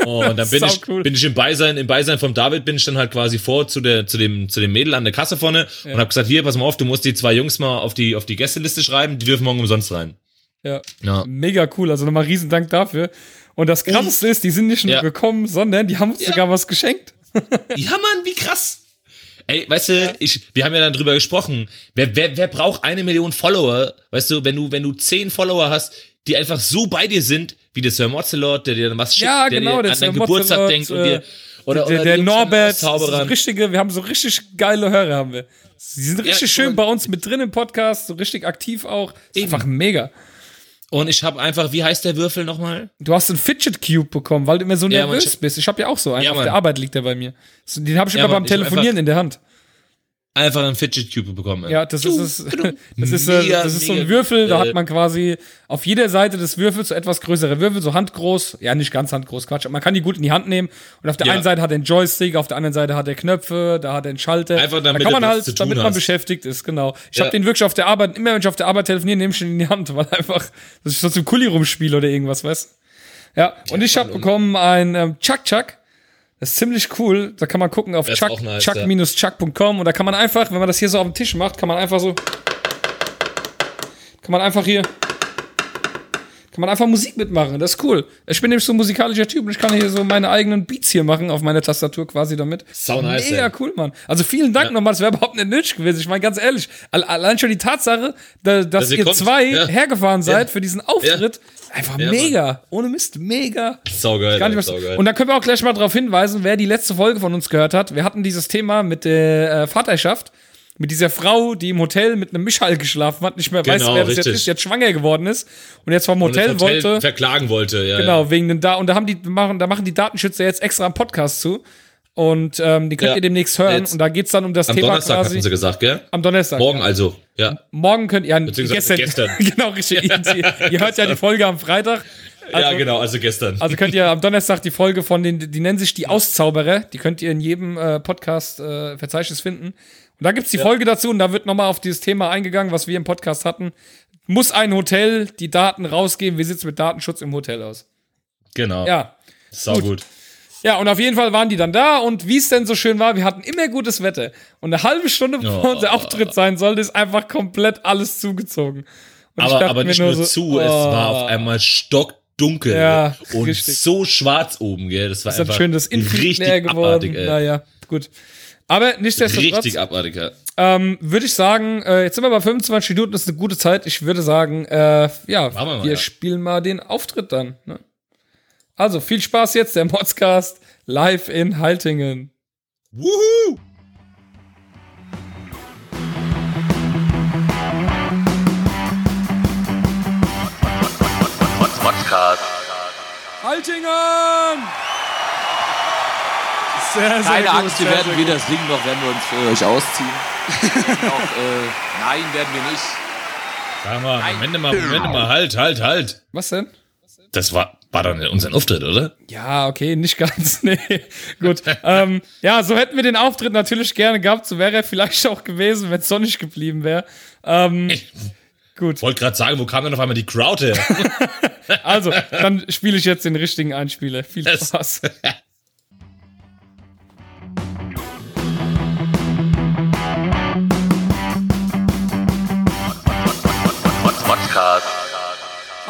Und dann bin ich, cool. bin ich im Beisein, im Beisein vom David bin ich dann halt quasi vor zu der, zu dem, zu dem Mädel an der Kasse vorne und hab gesagt, hier, pass mal auf, du musst die zwei Jungs mal auf die, auf die Gästeliste schreiben, die dürfen morgen umsonst rein. Ja. Ja. Mega cool, also nochmal riesen Dank dafür. Und das Krasseste ist, die sind nicht nur Ja. gekommen, sondern die haben uns Ja. sogar was geschenkt. Ja, Mann, wie krass. Ey, weißt du, ich, wir haben ja dann drüber gesprochen. Wer, wer, wer braucht eine Million Follower? Weißt du, wenn du, wenn du zehn Follower hast, die einfach so bei dir sind, wie der Sir Mozelot, der dir dann was schickt, Ja, der genau, dir der an deinen Geburtstag Mozelot, denkt und äh, dir, oder, der oder der Norbert, richtige, wir haben so richtig geile Hörer, haben wir. Sie sind richtig Ja, schön bei uns mit drin im Podcast, so richtig aktiv auch. Ist Eben. einfach mega. Und ich habe einfach, wie heißt der Würfel nochmal? Du hast einen Fidget Cube bekommen, weil du immer so Ja, nervös Mann, ich- bist. Ich habe ja auch so einen. Ja, Auf Mann. der Arbeit liegt der bei mir. Den habe ich Ja, immer Mann, beim hab Telefonieren in der Hand. Einfach einen Fidget Cube bekommen. Ja, das ist es. Das ist, äh, Mega, das ist so ein Würfel, da hat man quasi auf jeder Seite des Würfels so etwas größere Würfel, so handgroß. Ja, nicht ganz handgroß, Quatsch. aber Man kann die gut in die Hand nehmen. Und auf der Ja. einen Seite hat er einen Joystick, auf der anderen Seite hat er Knöpfe, da hat er einen Schalter. Einfach damit da kann man halt, damit man hast. beschäftigt ist, genau. Ich Ja. habe den wirklich auf der Arbeit, immer wenn ich auf der Arbeit telefoniere, nehme ich den in die Hand, weil einfach, dass ich so zum Kuli rumspiele oder irgendwas, weißt Ja, und ich habe bekommen ein ähm, Chuck Chuck. Das ist ziemlich cool. Da kann man gucken auf Das ist chuck, nice, chuck-chuck.com und da kann man einfach, wenn man das hier so auf dem Tisch macht, kann man einfach so kann man einfach hier kann man einfach Musik mitmachen. Das ist cool. Ich bin nämlich so ein musikalischer Typ und ich kann hier so meine eigenen Beats hier machen auf meiner Tastatur quasi damit. Sau nice, Mega ey. cool, Mann. Also vielen Dank nochmal. Das wäre überhaupt nicht nötig gewesen. Ich meine, ganz ehrlich, al- allein schon die Tatsache, da, dass Dass ihr ihr zwei Ja. hergefahren seid Ja. für diesen Auftritt, einfach Ja, mega. Ohne Mist, mega. Saugeil. Gar nicht ey, saugeil. Und da können wir auch gleich mal darauf hinweisen, wer die letzte Folge von uns gehört hat. Wir hatten dieses Thema mit der äh, Vaterschaft, mit dieser Frau, die im Hotel mit einem Mischhall geschlafen hat, nicht mehr weiß, Genau, wer das jetzt ist, jetzt schwanger geworden ist und jetzt vom das Hotel, wollte. verklagen wollte. Ja, Genau, wegen den da und da haben die machen, da machen die Datenschützer jetzt extra einen Podcast zu. Und ähm, die könnt Ja. ihr demnächst hören. Jetzt. Und da geht's dann um das Am Thema Donnerstag quasi. hatten sie gesagt, gell? am Donnerstag. Morgen also. Ja. Morgen könnt ihr, ja, gestern. gestern. genau, richtig. ihr, ihr hört ja die Folge am Freitag. Also, ja, genau, also gestern. Also könnt ihr am Donnerstag die Folge von den, die nennen sich die Auszauberer, die könnt ihr in jedem äh, Podcast-Verzeichnis finden. Und da gibt's die Folge dazu und da wird nochmal auf dieses Thema eingegangen, was wir im Podcast hatten. Muss ein Hotel die Daten rausgeben? Wie sieht's mit Datenschutz im Hotel aus? genau. Ja. Sau gut. gut. Ja, und auf jeden Fall waren die dann da und wie es denn so schön war, wir hatten immer gutes Wetter. Und eine halbe Stunde bevor Oh. unser Auftritt sein sollte, ist einfach komplett alles zugezogen. Und Aber, aber mir nicht nur so, zu, es oh. war auf einmal stockdunkel Ja, und richtig. so schwarz oben, gell? Das war ist einfach schön das richtig abartig, ey. Naja, gut. Aber nichtsdestotrotz. Richtig abartig, ja. Ähm, würde ich sagen, äh, jetzt sind wir bei 25 Minuten, das ist eine gute Zeit. Ich würde sagen, äh, ja, wir, mal, wir ja. spielen mal den Auftritt dann. Ne? Also viel Spaß jetzt, der Modscast live in Haltingen. Woohoo! Haltingen! Sehr, sehr Keine gut, Angst, wir werden sehr weder singen noch werden wir uns für euch ausziehen. Auch, äh, nein, werden wir nicht. Sag mal, Moment mal, Moment mal, halt, halt, halt. Was denn? Das war, war nicht unser Auftritt, oder? Ja, okay, nicht ganz. Nee, gut. ähm, ja, so hätten wir den Auftritt natürlich gerne gehabt. So wäre er vielleicht auch gewesen, wenn es sonnig geblieben wäre. Ähm, Ich gut. wollte gerade sagen, wo kam denn auf einmal die Crowd her? Also, dann spiele ich jetzt den richtigen Einspieler. Viel Spaß.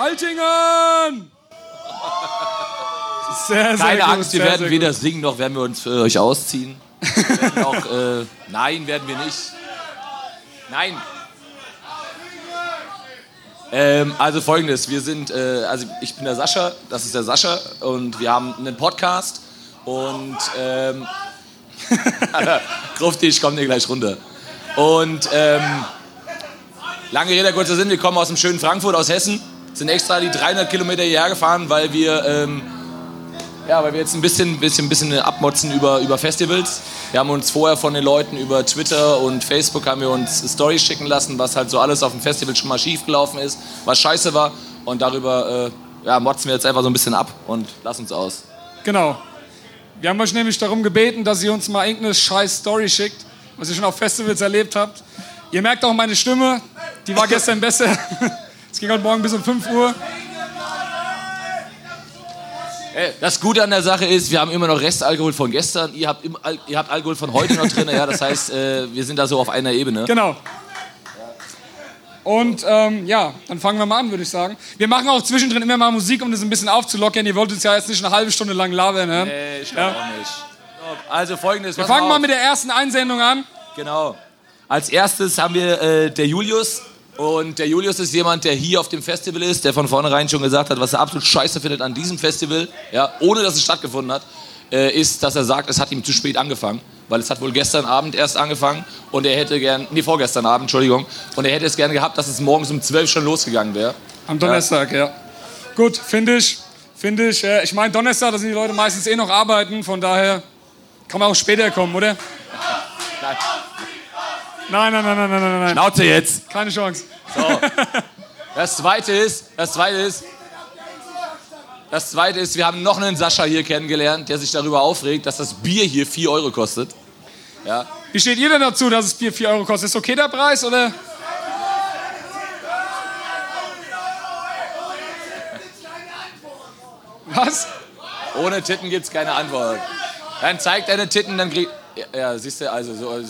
Haltingen! Sehr, sehr Keine gut, Angst, wir sehr, werden sehr weder singen noch werden wir uns für euch ausziehen. Werden auch, äh, nein, werden wir nicht. Nein. Ähm, also folgendes, wir sind, äh, also ich bin der Sascha, das ist der Sascha und wir haben einen Podcast und ähm, Grufti, ich komme dir gleich runter. Und ähm, lange Rede, kurzer Sinn, wir kommen aus dem schönen Frankfurt, aus Hessen, sind extra die 300 Kilometer hierher gefahren, weil wir ähm, ja, weil wir jetzt ein bisschen, bisschen, bisschen abmotzen über, über Festivals. Wir haben uns vorher von den Leuten über Twitter und Facebook haben wir uns Stories schicken lassen, was halt so alles auf dem Festival schon mal schief gelaufen ist, was scheiße war. Und darüber äh, ja, motzen wir jetzt einfach so ein bisschen ab und lassen uns aus. Genau. Wir haben euch nämlich darum gebeten, dass ihr uns mal irgendeine scheiß Story schickt, was ihr schon auf Festivals erlebt habt. Ihr merkt auch meine Stimme, die war gestern besser. Es ging heute Morgen bis um 5 Uhr. Ey, Das Gute an der Sache ist, wir haben immer noch Restalkohol von gestern, ihr habt, Al- ihr habt Alkohol von heute noch drin. Ja, das heißt, äh, wir sind da so auf einer Ebene. Genau. Und ähm, ja, dann fangen wir mal an, würde ich sagen. Wir machen auch zwischendrin immer mal Musik, um das ein bisschen aufzulockern. Ihr wollt uns ja jetzt nicht eine halbe Stunde lang labern. Ne? Nee, ich glaube auch nicht. Also folgendes. Wir fangen mal mit der ersten Einsendung an. Genau. Als erstes haben wir äh, der Julius. Und der Julius ist jemand, der hier auf dem Festival ist, der von vornherein schon gesagt hat, was er absolut scheiße findet an diesem Festival, ja, ohne dass es stattgefunden hat, äh, ist, dass er sagt, es hat ihm zu spät angefangen. Weil es hat wohl gestern Abend erst angefangen und er hätte gern, nee, vorgestern Abend, Entschuldigung, und er hätte es gern gehabt, dass es morgens um 12 schon losgegangen wäre. Am Donnerstag, ja. Gut, finde ich. Finde ich. Äh, ich meine, Donnerstag, da sind die Leute meistens eh noch arbeiten. Von daher kann man auch später kommen, oder? Nein, nein, nein, nein, nein, nein, nein. Schnauze jetzt! Keine Chance. Das zweite ist, das zweite ist, das zweite ist, wir haben noch einen Sascha hier kennengelernt, der sich darüber aufregt, dass das Bier hier 4 Euro kostet. Wie steht ihr denn dazu, dass es Bier 4 Euro kostet? Ist okay der Preis oder? Was? Ohne Titten gibt's keine Antwort. Dann zeig deine Titten, dann krieg. Ja, ja siehst du, also so.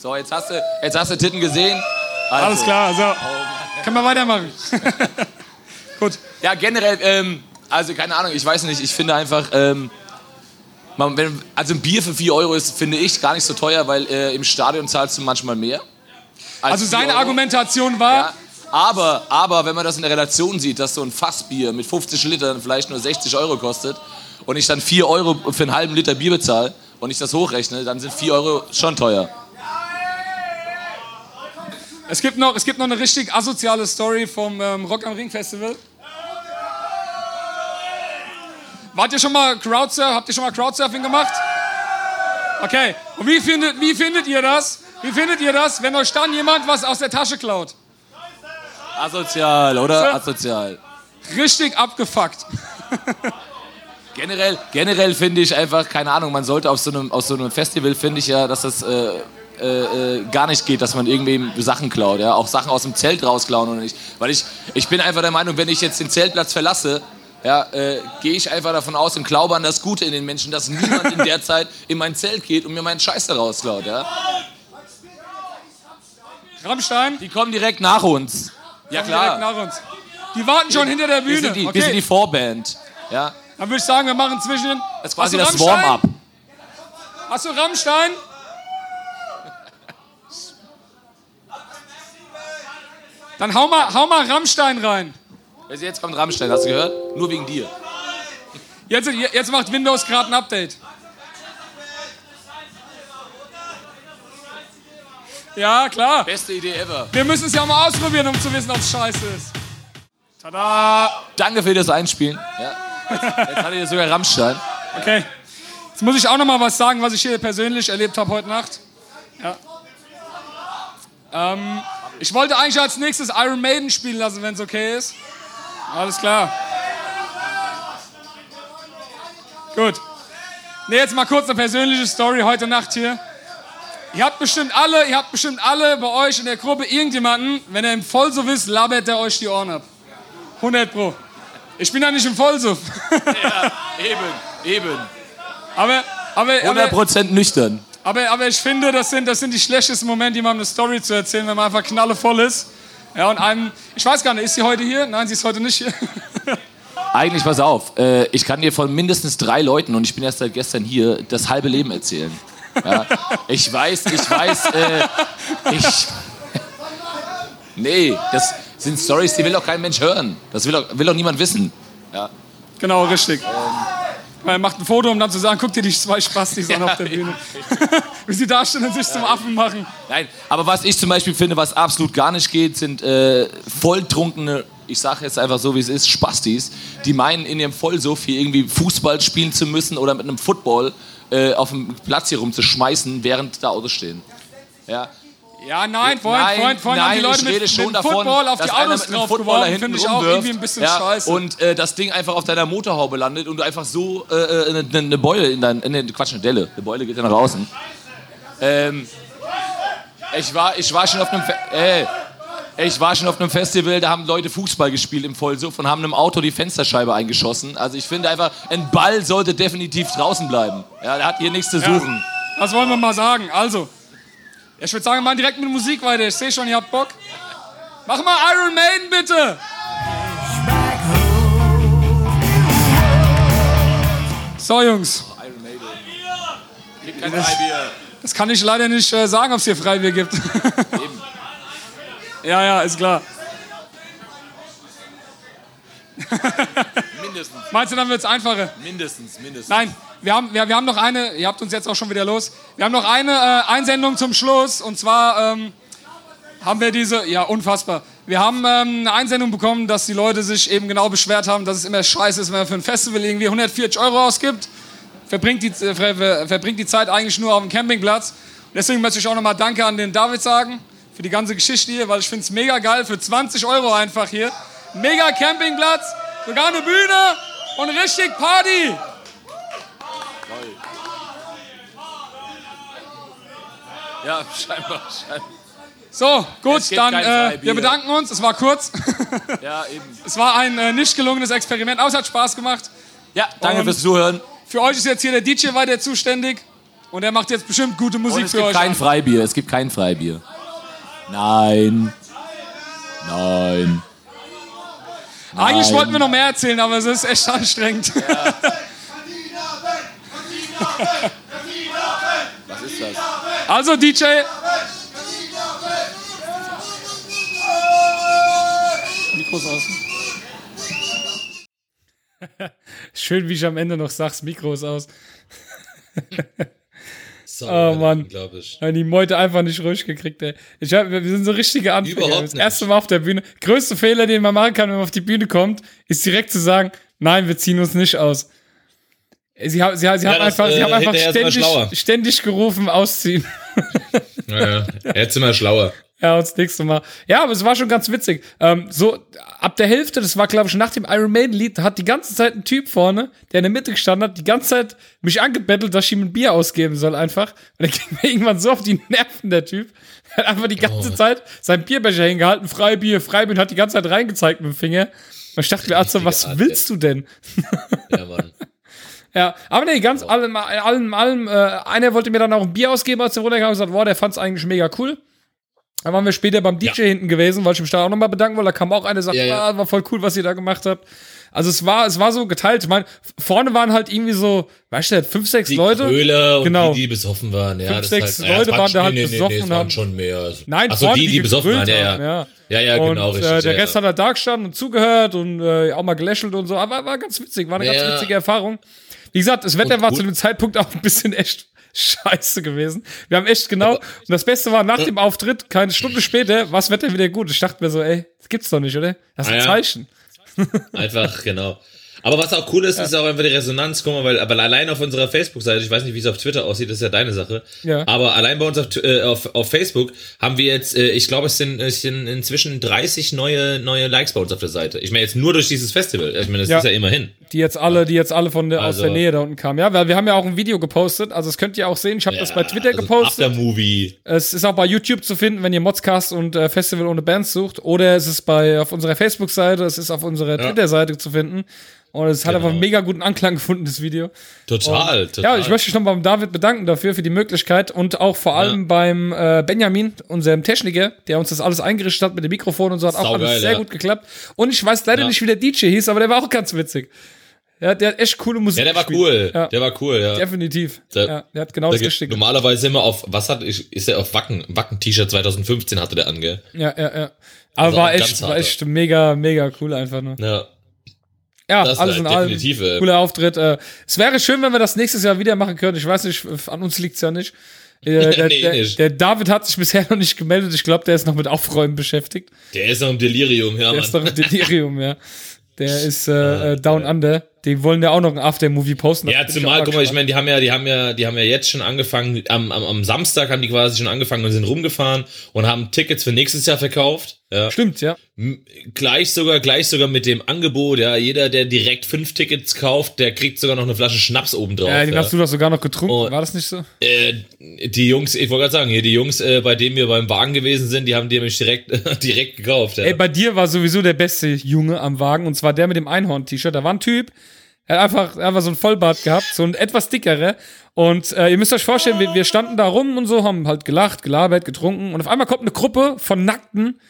So, jetzt hast du, jetzt hast du Titten gesehen. Also, Alles klar, so. Können wir weitermachen. Gut. Ja, generell, ähm, also keine Ahnung, ich weiß nicht, ich finde einfach, ähm, man, wenn, also ein Bier für 4 Euro ist, finde ich, gar nicht so teuer, weil äh, im Stadion zahlst du manchmal mehr. als Also 4 seine Euro. Argumentation war, Ja, aber, aber wenn man das in der Relation sieht, dass so ein Fassbier mit 50 Litern vielleicht nur 60 Euro kostet und ich dann 4 Euro für einen halben Liter Bier bezahle und ich das hochrechne, dann sind 4 Euro schon teuer. Es gibt noch, es gibt noch eine richtig asoziale Story vom ähm, Rock am Ring Festival. Wart ihr schon mal Crowdsurf? Habt ihr schon mal Crowdsurfing gemacht? Okay. Und wie findet, wie findet ihr das? Wie findet ihr das, wenn euch dann jemand was aus der Tasche klaut? Asozial, oder? So. Asozial. Richtig abgefuckt. Generell, generell finde ich einfach, keine Ahnung, man sollte auf so einem, auf so einem Festival, finde ich ja, dass das äh, äh, äh, gar nicht geht, dass man irgendwem Sachen klaut, ja, auch Sachen aus dem Zelt rausklauen oder nicht. Weil ich, ich bin einfach der Meinung, wenn ich jetzt den Zeltplatz verlasse, ja, äh, gehe ich einfach davon aus und glaube an das Gute in den Menschen, dass niemand in der Zeit in mein Zelt geht und mir meinen Scheiß da rausklaut, ja. Rammstein? Die kommen direkt nach uns. Ja kommen direkt klar. nach uns. Die warten schon hinter der Wir Bühne. sind die, okay. wir sind die Vorband. Ja, Dann würde ich sagen, wir machen zwischen. das ist quasi das? Warm-up. Hast du Rammstein? Dann hau mal, hau mal Rammstein rein. Also Jetzt kommt Rammstein, hast du gehört? Nur wegen dir. Jetzt, jetzt macht Windows gerade ein Update. Ja, klar. Beste Idee ever. Wir müssen es ja mal ausprobieren, um zu wissen, ob es scheiße ist. Tada! Danke für das Einspielen. Ja. Jetzt, jetzt hat ihr sogar Rammstein. Okay. Jetzt muss ich auch noch mal was sagen, was ich hier persönlich erlebt habe heute Nacht. Ja. Ähm, ich wollte eigentlich als nächstes Iron Maiden spielen lassen, wenn es okay ist. Alles klar. Gut. Ne, jetzt mal kurz eine persönliche Story heute Nacht hier. Ihr habt bestimmt alle, ihr habt bestimmt alle bei euch in der Gruppe irgendjemanden, wenn ihr im Vollsuff ist, labert der euch die Ohren ab. 100 pro. Ich bin ja nicht im Vollsuff. Ja, eben, eben. Aber, aber, aber, 100% nüchtern. Aber, aber ich finde, das sind, das sind die schlechtesten Momente, man eine Story zu erzählen, wenn man einfach knallevoll ist. Ja, und einem, ich weiß gar nicht, ist sie heute hier? Nein, sie ist heute nicht hier. Eigentlich, pass auf, äh, ich kann dir von mindestens drei Leuten, und ich bin erst seit gestern hier, das halbe Leben erzählen. Ja, ich weiß, ich weiß, äh, ich. Nee, das sind Stories, die will doch kein Mensch hören. Das will doch, will doch niemand wissen. Ja. genau, richtig. Er macht ein Foto, um dann zu sagen, guck dir die zwei Spastis an auf der Bühne. Wie sie da stehen und sich zum Affen machen. Nein, aber was ich zum Beispiel finde, was absolut gar nicht geht, sind äh, volltrunkene, ich sage jetzt einfach so, wie es ist, Spastis, die meinen, in ihrem Vollsuff hier irgendwie Fußball spielen zu müssen oder mit einem Football äh, auf dem Platz hier rumzuschmeißen, während da Autos stehen. Ja. Ja, nein, vorhin, Nein, vorhin, vorhin haben die nein, Leute mit, mit dem davon, Football auf die Autos mit einem drauf Footballer geworfen, hinten finde ich auch irgendwie ein bisschen ja, scheiße. Und äh, das Ding einfach auf deiner Motorhaube landet und du einfach so äh, äh, eine, eine Beule in dein, ne, Quatsch, eine Delle, eine Beule geht ja nach außen. Ähm, ich war, ich war schon auf einem, Fe ich war schon auf einem Festival, da haben Leute Fußball gespielt im Vollsuff und haben einem Auto die Fensterscheibe eingeschossen. Also ich finde einfach, ein Ball sollte definitiv draußen bleiben. Ja, der hat hier nichts zu suchen. Was wollen wir mal sagen? Also, ich würde sagen, wir machen direkt mit Musik weiter. Ich sehe schon, ihr habt Bock. Mach mal Iron Maiden, bitte! So, Jungs, Gibt kein Freibier. das kann ich leider nicht äh, sagen, ob es hier Freibier gibt. ja, ja, ist klar. Mindestens, Meinst du, dann wird es einfacher? mindestens, mindestens. Nein, wir haben, wir, wir haben noch eine, ihr habt uns jetzt auch schon wieder los, wir haben noch eine äh, Einsendung zum Schluss und zwar ähm, haben wir diese, ja unfassbar, wir haben ähm, eine Einsendung bekommen, dass die Leute sich eben genau beschwert haben, dass es immer scheiße ist, wenn man für ein Festival irgendwie 140 Euro ausgibt, verbringt die, äh, ver, ver, verbringt die Zeit eigentlich nur auf dem Campingplatz. Und deswegen möchte ich auch nochmal Danke an den David sagen für die ganze Geschichte hier, weil ich finde es mega geil, für 20 Euro einfach hier. Mega Campingplatz, sogar eine Bühne und richtig Party. Ja, scheinbar, scheinbar. So, gut, Es gibt dann äh, wir bedanken uns. Es war kurz. Ja, eben. es war ein äh, nicht gelungenes Experiment, aber es hat Spaß gemacht. Ja, danke Und- fürs Zuhören. Für euch ist jetzt hier der DJ weiter zuständig und er macht jetzt bestimmt gute Musik es für gibt euch. kein an. Freibier. Es gibt kein Freibier. Nein. Nein. Eigentlich Nein. wollten wir noch mehr erzählen, aber es ist echt anstrengend. Was ist das? Also DJ, Mikros aus. Schön, wie ich am Ende noch sag's, Mikros aus. So, Oh, Mann. Unglaublich. Haben die Meute einfach nicht ruhig gekriegt, ey. Ich hab, wir sind so richtige Anfänger. Überhaupt das nicht. erste Mal auf der Bühne. Größte Fehler, den man machen kann, wenn man auf die Bühne kommt, ist direkt zu sagen, nein, wir ziehen uns nicht aus. Sie, haben- sie, sie haben das, einfach, sie äh, haben einfach ist man ständig, ständig gerufen, ausziehen. Ja, ja. Jetzt sind wir schlauer. Ja, und das nächste Mal. Ja, aber es war schon ganz witzig. Ähm, so, ab der Hälfte, das war, glaube ich, nach dem Iron Maiden-Lied, hat die ganze Zeit ein Typ vorne, der in der Mitte gestanden hat, die ganze Zeit mich angebettelt, dass ich ihm ein Bier ausgeben soll, einfach. Und er ging mir irgendwann so auf die Nerven, der Typ. Er hat einfach die ganze Oh. Zeit seinen Bierbecher hingehalten, Freibier, Freibier, und hat die ganze Zeit reingezeigt mit dem Finger. Und ich dachte mir, also, was Art, willst du denn? Ja, Mann. Ja, aber nee, ganz allem, allem, allem, äh, einer wollte mir dann auch ein Bier ausgeben, als der runterkam und gesagt, boah, der fand's eigentlich mega cool. Dann waren wir später beim DJ hinten gewesen, weil ich mich da auch nochmal bedanken wollte. Da kam auch einer und sagte, Ja, ja. ah, war voll cool, was ihr da gemacht habt. Also es war, es war so geteilt. Ich meine, vorne waren halt irgendwie so, weißt du, fünf, sechs Die Leute. Kröler und Genau. die, die besoffen waren. Ja, Fünf, sechs halt, Leute ja, waren da halt nee, nee, besoffen nee, es und waren schon mehr. Nein, Achso, vorne, die, die besoffen waren, ja, ja. Ja, ja, und, genau, richtig. Äh, der ja, Rest ja. hat halt da gestanden und zugehört und äh, auch mal gelächelt und so. Aber war, ganz witzig, war eine ganz Ja. witzige Erfahrung. Wie gesagt, das Wetter Und war gut. zu dem Zeitpunkt auch ein bisschen echt scheiße gewesen. Wir haben echt genau, und das Beste war, nach dem Auftritt, keine Stunde später, war das Wetter wieder gut. Ich dachte mir so, ey, das gibt's doch nicht, oder? Das ist Ah, ein ja. Zeichen. Einfach, genau. Aber was auch cool ist, ist auch einfach die Resonanz. Guck mal, weil, aber allein auf unserer Facebook-Seite, ich weiß nicht, wie es auf Twitter aussieht, das ist ja deine Sache. Ja. Aber allein bei uns auf, äh, auf, auf Facebook haben wir jetzt, äh, ich glaube, es sind, es sind inzwischen 30 neue, neue Likes bei uns auf der Seite. Ich meine jetzt nur durch dieses Festival. Ich meine, das Ja. ist ja immerhin. Die jetzt alle, die jetzt alle von der, aus Also- der Nähe da unten kamen. Ja, weil wir haben ja auch ein Video gepostet. Also das könnt ihr auch sehen. Ich habe das bei Twitter also gepostet. Aftermovie. Es ist auch bei YouTube zu finden, wenn ihr Modscast und äh, Festival ohne Bands sucht. Oder es ist bei auf unserer Facebook-Seite, es ist auf unserer Twitter-Seite zu finden. Und es hat Genau. einfach mega guten Anklang gefunden, das Video. Total, Und, total. Ja, ich möchte mich nochmal beim David bedanken dafür, für die Möglichkeit und auch vor allem beim äh, Benjamin, unserem Techniker, der uns das alles eingerichtet hat mit dem Mikrofon und so, hat auch Saugeil, alles sehr ja. gut geklappt. Und ich weiß leider Ja. nicht, wie der DJ hieß, aber der war auch ganz witzig. Ja, der hat echt coole Musik Ja, der war gespielt. cool. Ja, Der war cool, ja. definitiv. Der- ja, der hat genau Da das Richtige. Normalerweise immer auf, was hat, ist er auf Wacken, Wacken-T-Shirt 2015 hatte der ange. Ja, ja, ja. Aber Also war echt, war echt mega, mega cool einfach nur. Ja. Ja, Das alles in allem. äh, Cooler Auftritt. Äh, es wäre schön, wenn wir das nächstes Jahr wieder machen können. Ich weiß nicht, an uns liegt's ja nicht. Äh, der, Nee, der, nicht. der David hat sich bisher noch nicht gemeldet. Ich glaube, der ist noch mit Aufräumen beschäftigt. Der ist noch im Delirium, ja, Der Mann. ist noch im Delirium, ja. Der ist äh, Ah, äh, Down Under. Die wollen ja auch noch ein Aftermovie posten. Ja, zumal, guck mal, ich meine, die haben ja, die haben ja, die haben ja jetzt schon angefangen, am, am, am Samstag haben die quasi schon angefangen und sind rumgefahren und haben Tickets für nächstes Jahr verkauft. Ja. Stimmt, ja. Gleich sogar, gleich sogar mit dem Angebot, ja, jeder, der direkt fünf Tickets kauft, der kriegt sogar noch eine Flasche Schnaps obendrauf. Ja, den ja. hast du doch sogar noch getrunken. Oh. War das nicht so? Äh, die Jungs, ich wollte gerade sagen, hier, die Jungs, äh, bei denen wir beim Wagen gewesen sind, die haben die nämlich direkt, direkt gekauft. Ja. Ey, bei dir war sowieso der beste Junge am Wagen und zwar der mit dem Einhorn-T-Shirt. Da war ein Typ, er hat einfach, einfach so ein Vollbart gehabt, so ein etwas dickere. Und äh, ihr müsst euch vorstellen, wir, wir standen da rum und so, haben halt gelacht, gelabert, getrunken und auf einmal kommt eine Gruppe von nackten,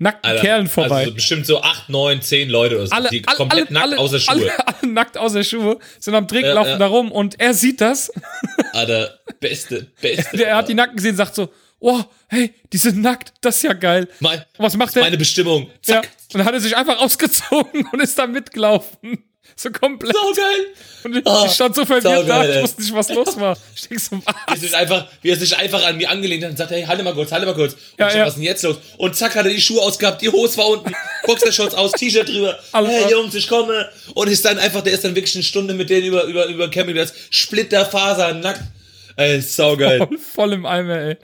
nackten Alter, Kerlen vorbei. Also so bestimmt so acht, neun, zehn Leute oder so, alle, die alle, komplett alle, nackt alle, außer Schuhe. Alle, alle nackt außer Schuhe, sind am Trick, Ja, laufen ja. da rum und er sieht das. Alter, beste, beste. Der hat die Nacken gesehen, sagt so, oh, hey, die sind nackt, das ist ja geil. Mein, Was macht der? meine Bestimmung. Ja, Zack. und dann hat er sich einfach ausgezogen und ist da mitgelaufen. So komplett. So geil. Und ich Ah, stand so verwirrt da, ich wusste nicht, was los war. Ich denk so, Wie er was? einfach, wie er sich einfach an mir angelehnt hat und sagt, hey, halte mal kurz, halte mal kurz. Und Ja, ich ja. was ist denn jetzt los? Und zack, hat er die Schuhe ausgehabt, die Hose war unten, Boxershorts aus, T-Shirt drüber. Alles hey. Jungs, ich komme. Und ist dann einfach, der ist dann wirklich eine Stunde mit denen über, über, über Campingplatz. Splitterfaser, nackt. Ey, saugeil. Voll, voll im Eimer, ey.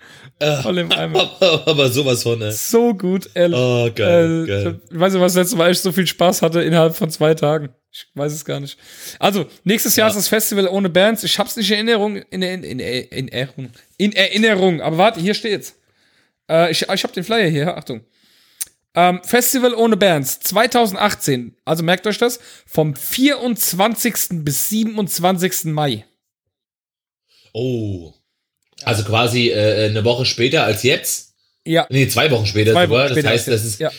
Voll im Eimer. aber, aber sowas von, ey. So gut, ehrlich. Oh, geil, Äh, geil. Ich weiß nicht, was letztes Mal echt so viel Spaß hatte innerhalb von zwei Tagen. Ich weiß es gar nicht. Also, nächstes Jahr ist das Festival ohne Bands. Ich hab's nicht in Erinnerung. In, in, in, in, Erinnerung. in Erinnerung. Aber warte, hier steht's. Äh, ich, ich hab den Flyer hier. Achtung. Ähm, Festival ohne Bands 2018. Also merkt euch das. Vom 24. bis 27. Mai. Oh. Also quasi äh, eine Woche später als jetzt. Ja. Nee, zwei Wochen später Zwei sogar. Wochen später das heißt, das ist jetzt.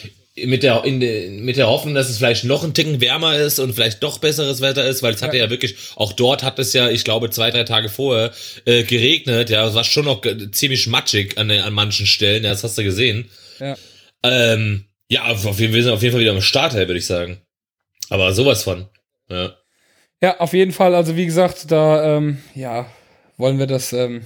mit der in, mit der Hoffnung, dass es vielleicht noch ein Ticken wärmer ist und vielleicht doch besseres Wetter ist, weil es hat ja. wirklich, auch dort hat es ja, ich glaube, zwei, drei Tage vorher äh, geregnet. Ja, es war schon noch ziemlich matschig an, den- an manchen Stellen. Ja, das hast du gesehen. Ja. Ähm, ja, auf jeden, wir sind auf jeden Fall wieder am Start, würde ich sagen. Aber sowas von. Ja. Ja, auf jeden Fall. Also wie gesagt, da ähm, ja wollen wir das ähm,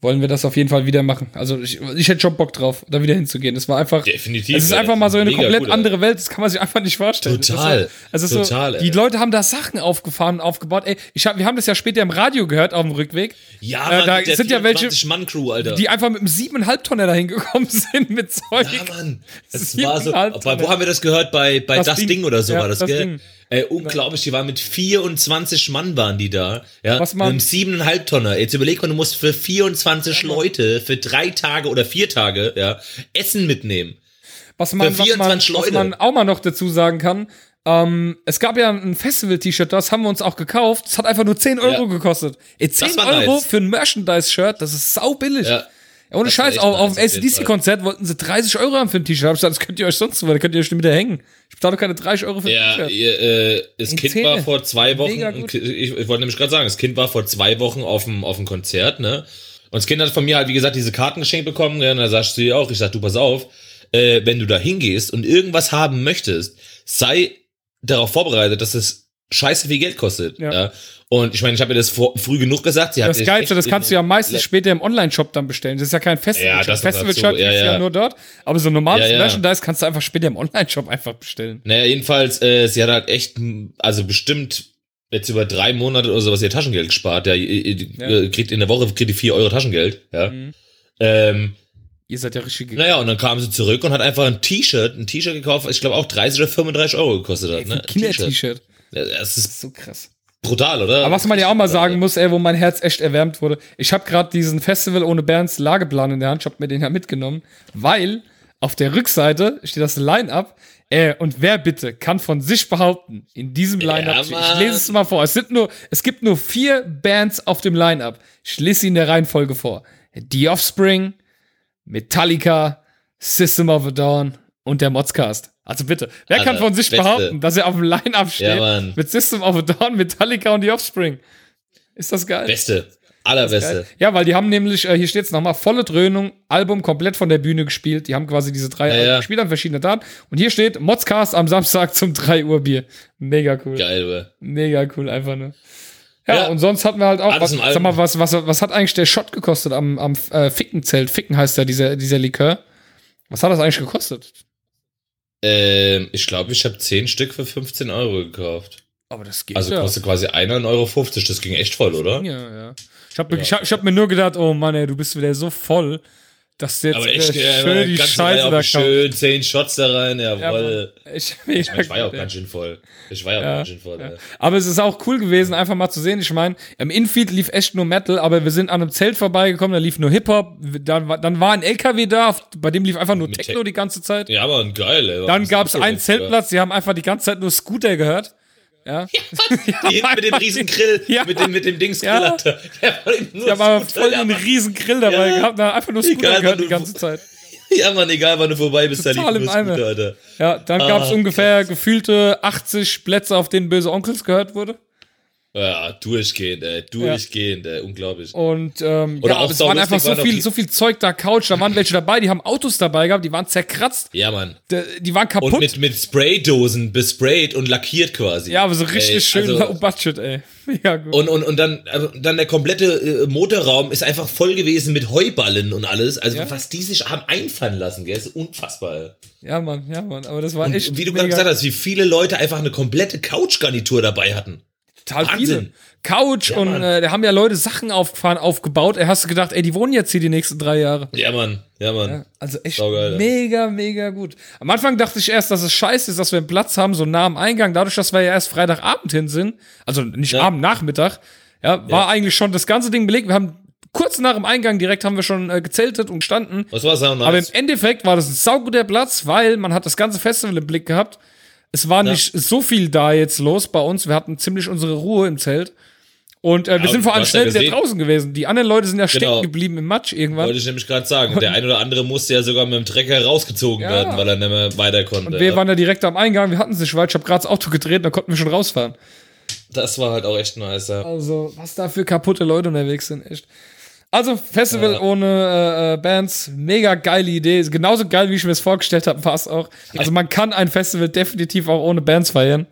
wollen wir das auf jeden Fall wieder machen. Also ich, ich hätte schon Bock drauf, da wieder hinzugehen. Das war einfach. Definitiv. Es ist einfach mal so eine komplett cool, andere Welt, das kann man sich einfach nicht vorstellen. Total. Das ist so, also Total, so, ey. die Leute haben da Sachen aufgefahren und aufgebaut. Ey, ich hab, wir haben das ja später im Radio gehört auf dem Rückweg, Ja, Äh, Mann, da sind ja welche, 24-Mann-Crew, Alter. die einfach mit einem siebeneinhalb Tonner dahin gekommen sind mit Zeug. Ja, Mann. Das war so. Bei, wo haben wir das gehört? Bei, bei Das das, Ding. Ding. oder so Ja, war das, das gell? Ding. Äh, unglaublich, die waren mit 24 Mann waren die da. Ja, Was mit man- einem siebeneinhalb Tonner. Jetzt überleg mal, du musst für 24 Leute für drei Tage oder vier Tage, ja, Essen mitnehmen. Was man, Für was, man, 24 was man auch mal noch dazu sagen kann, ähm, es gab ja ein Festival-T-Shirt, das haben wir uns auch gekauft. Das hat einfach nur 10 Euro Ja. gekostet. Ey, 10 war Euro nice. für ein Merchandise-Shirt, das ist sau billig. Ja. Ohne Das Scheiß, auf, auf dem. ACDC-Konzert wollten sie 30 Euro haben für ein T-Shirt. Hab ich gesagt, das könnt ihr euch sonst so, da könnt ihr euch nicht wieder hängen. Ich bezahle doch keine 30 Euro für ein Ja, T-Shirt. ihr, äh, das In Kind Zähne. war vor zwei Wochen, ich, ich wollte nämlich gerade sagen, das Kind war vor zwei Wochen auf dem, auf dem Konzert, ne? Und das Kind hat von mir halt, wie gesagt, diese Karten geschenkt bekommen, ja, und da sagst du dir auch, ich sag, du pass auf, äh, wenn du da hingehst und irgendwas haben möchtest, sei darauf vorbereitet, dass es scheiße viel Geld kostet. Ja. Ja. Und ich meine, ich habe mir das vor, früh genug gesagt. Sie Das Geilste, das kannst du ja meistens später im Online-Shop dann bestellen. Das ist ja kein Festival. Ja, das Festival-Shirt dazu. Ja, ist ja, ja. nur dort. Aber so normales Ja. Merchandise kannst du einfach später im Online-Shop einfach bestellen. Naja, jedenfalls, äh, sie hat halt echt, also bestimmt jetzt über drei Monate oder sowas ihr Taschengeld gespart. Ja, ihr, ihr. Mhm. ihr kriegt in der Woche kriegt die vier Euro Taschengeld. Ja. Ähm, Ihr seid ja richtig naja, und dann kam sie zurück und hat einfach ein T-Shirt, ein T-Shirt gekauft, was ich glaube auch 30 oder 35 Euro gekostet hat. Ne? Ein Kinder-T-Shirt. Ja, Das ist So krass. brutal, oder? Aber was man ja auch mal sagen muss, ey, wo mein Herz echt erwärmt wurde. Ich habe gerade diesen Festival ohne Bernds Lageplan in der Hand. Ich habe mir den ja mitgenommen, weil auf der Rückseite steht das Line-Up. Äh, und wer bitte kann von sich behaupten, in diesem Line-Up, ich Mann. lese es mal vor, es sind nur, es gibt nur vier Bands auf dem Line-Up. Ich lese sie in der Reihenfolge vor. The Offspring, Metallica, System of a Dawn und der Modscast. Also bitte, wer kann Alter, von sich Beste. behaupten, dass er auf dem Line-Up steht Mann. mit System of a Dawn, Metallica und The Offspring? Ist das geil? Beste. Allerbeste. Ja, weil die haben nämlich, äh, hier steht es nochmal, volle Dröhnung, Album komplett von der Bühne gespielt. Die haben quasi diese drei Ja, Alben ja. gespielt an verschiedenen Daten. Und hier steht Modscast am Samstag zum 3 Uhr Bier. Mega cool. Geil, wa? Mega cool, einfach nur. Ja, Ja. und sonst hatten wir halt auch, was, sag mal, was, was, was hat eigentlich der Shot gekostet am, am äh, Fickenzelt? Ficken heißt ja dieser, dieser Likör. Was hat das eigentlich gekostet? Ähm, ich glaube, ich habe 10 Stück für 15 Euro gekauft. Aber das geht Also ja. kostet quasi 1,50 Euro. Das ging echt voll, oder? Ja, ja. Ich habe ich hab, ich hab mir nur gedacht, oh Mann, ey, du bist wieder so voll, dass du jetzt Aber echt, äh, ja, schön die Scheiße da schön 10 Shots da rein, Ja, jawohl. Mann. ich, ich, mein, ich war ja auch ganz schön voll. Ich war ja auch Ja, ganz schön voll. ja. Ja. Aber es ist auch cool gewesen, einfach mal zu sehen. Ich meine, im Infield lief echt nur Metal, aber wir sind an einem Zelt vorbeigekommen, da lief nur Hip-Hop. Dann, war- dann war ein LKW da, bei dem lief einfach nur Techno Te- die ganze Zeit. Ja, aber geil, ey. Dann gab es Was einen ist das Zeltplatz, die haben einfach die ganze Zeit nur Scooter gehört. Ja. ja? Hinten mit dem riesen Grill, Ja. mit dem, mit dem Dings Ja. Grill, Alter. Ja, Scooter, voll ja, einen Mann. riesen Grill dabei Ja. gehabt, da einfach nur Scooter Egal, gehört die ganze Zeit. Ja, Mann, egal, wann du vorbei bist, da liegt nur. Scooter, Alter. Ja, dann gab es Ah, ungefähr gefühlte 80 Plätze, auf denen böse Onkels gehört wurde. Ja, durchgehend, ey. Durchgehend, ey. Unglaublich. Und ähm, Oder ja, auch es waren einfach so auch viel, so viel Zeug da, Couch, da waren welche dabei, die haben Autos dabei gehabt, die waren zerkratzt, Ja, Mann. die, die waren kaputt. Und mit, mit Spraydosen besprayt und lackiert quasi. ja, aber so richtig Ey, schön also- budget, ey. Mega gut. Und, und, und dann, also dann der komplette äh, Motorraum ist einfach voll gewesen mit Heuballen und alles. Also Ja. was die sich haben einfallen lassen, gell, ist unfassbar. ey. ja, Mann, ja, Mann, aber das war Und echt wie du gerade gesagt hast, wie viele Leute einfach eine komplette Couchgarnitur dabei hatten. Total Wahnsinn. viele. Couch und Mann. äh, da haben ja Leute Sachen aufgefahren, aufgebaut. Ey, hast du gedacht, ey, die wohnen jetzt hier die nächsten drei Jahre. Ja, Mann, ja, Mann. Ja, also echt Saugeil, ja. mega, mega gut. Am Anfang dachte ich erst, dass es scheiße ist, dass wir einen Platz haben, so nah am Eingang. Dadurch, dass wir ja erst Freitagabend hin sind, also nicht Ja. Abend, Nachmittag, ja, war eigentlich schon das ganze Ding belegt. Wir haben kurz nach dem Eingang direkt haben wir schon äh, gezeltet und gestanden. Was war so nice? Aber im Endeffekt war das ein sauguter Platz, weil man hat das ganze Festival im Blick gehabt. Es war nicht so viel da jetzt los bei uns. Wir hatten ziemlich unsere Ruhe im Zelt. Und äh, wir Ja, sind vor allem ja schnell wieder draußen gewesen. Die anderen Leute sind ja Genau. stecken geblieben im Matsch irgendwann. Wollte ich nämlich gerade sagen. Der ein oder andere musste ja sogar mit dem Trecker rausgezogen Ja. werden, weil er nicht mehr weiter konnte. Und wir waren ja direkt am Eingang, wir hatten es nicht weit. Ich habe gerade das Auto gedreht, da konnten wir schon rausfahren. das war halt auch echt nice. Ja. Also, was da für kaputte Leute unterwegs sind, echt. Also, Festival Ja. ohne äh, äh, Bands, mega geile Idee. Ist genauso geil, wie ich mir es vorgestellt habe, war es auch. Also, man kann ein Festival definitiv auch ohne Bands feiern.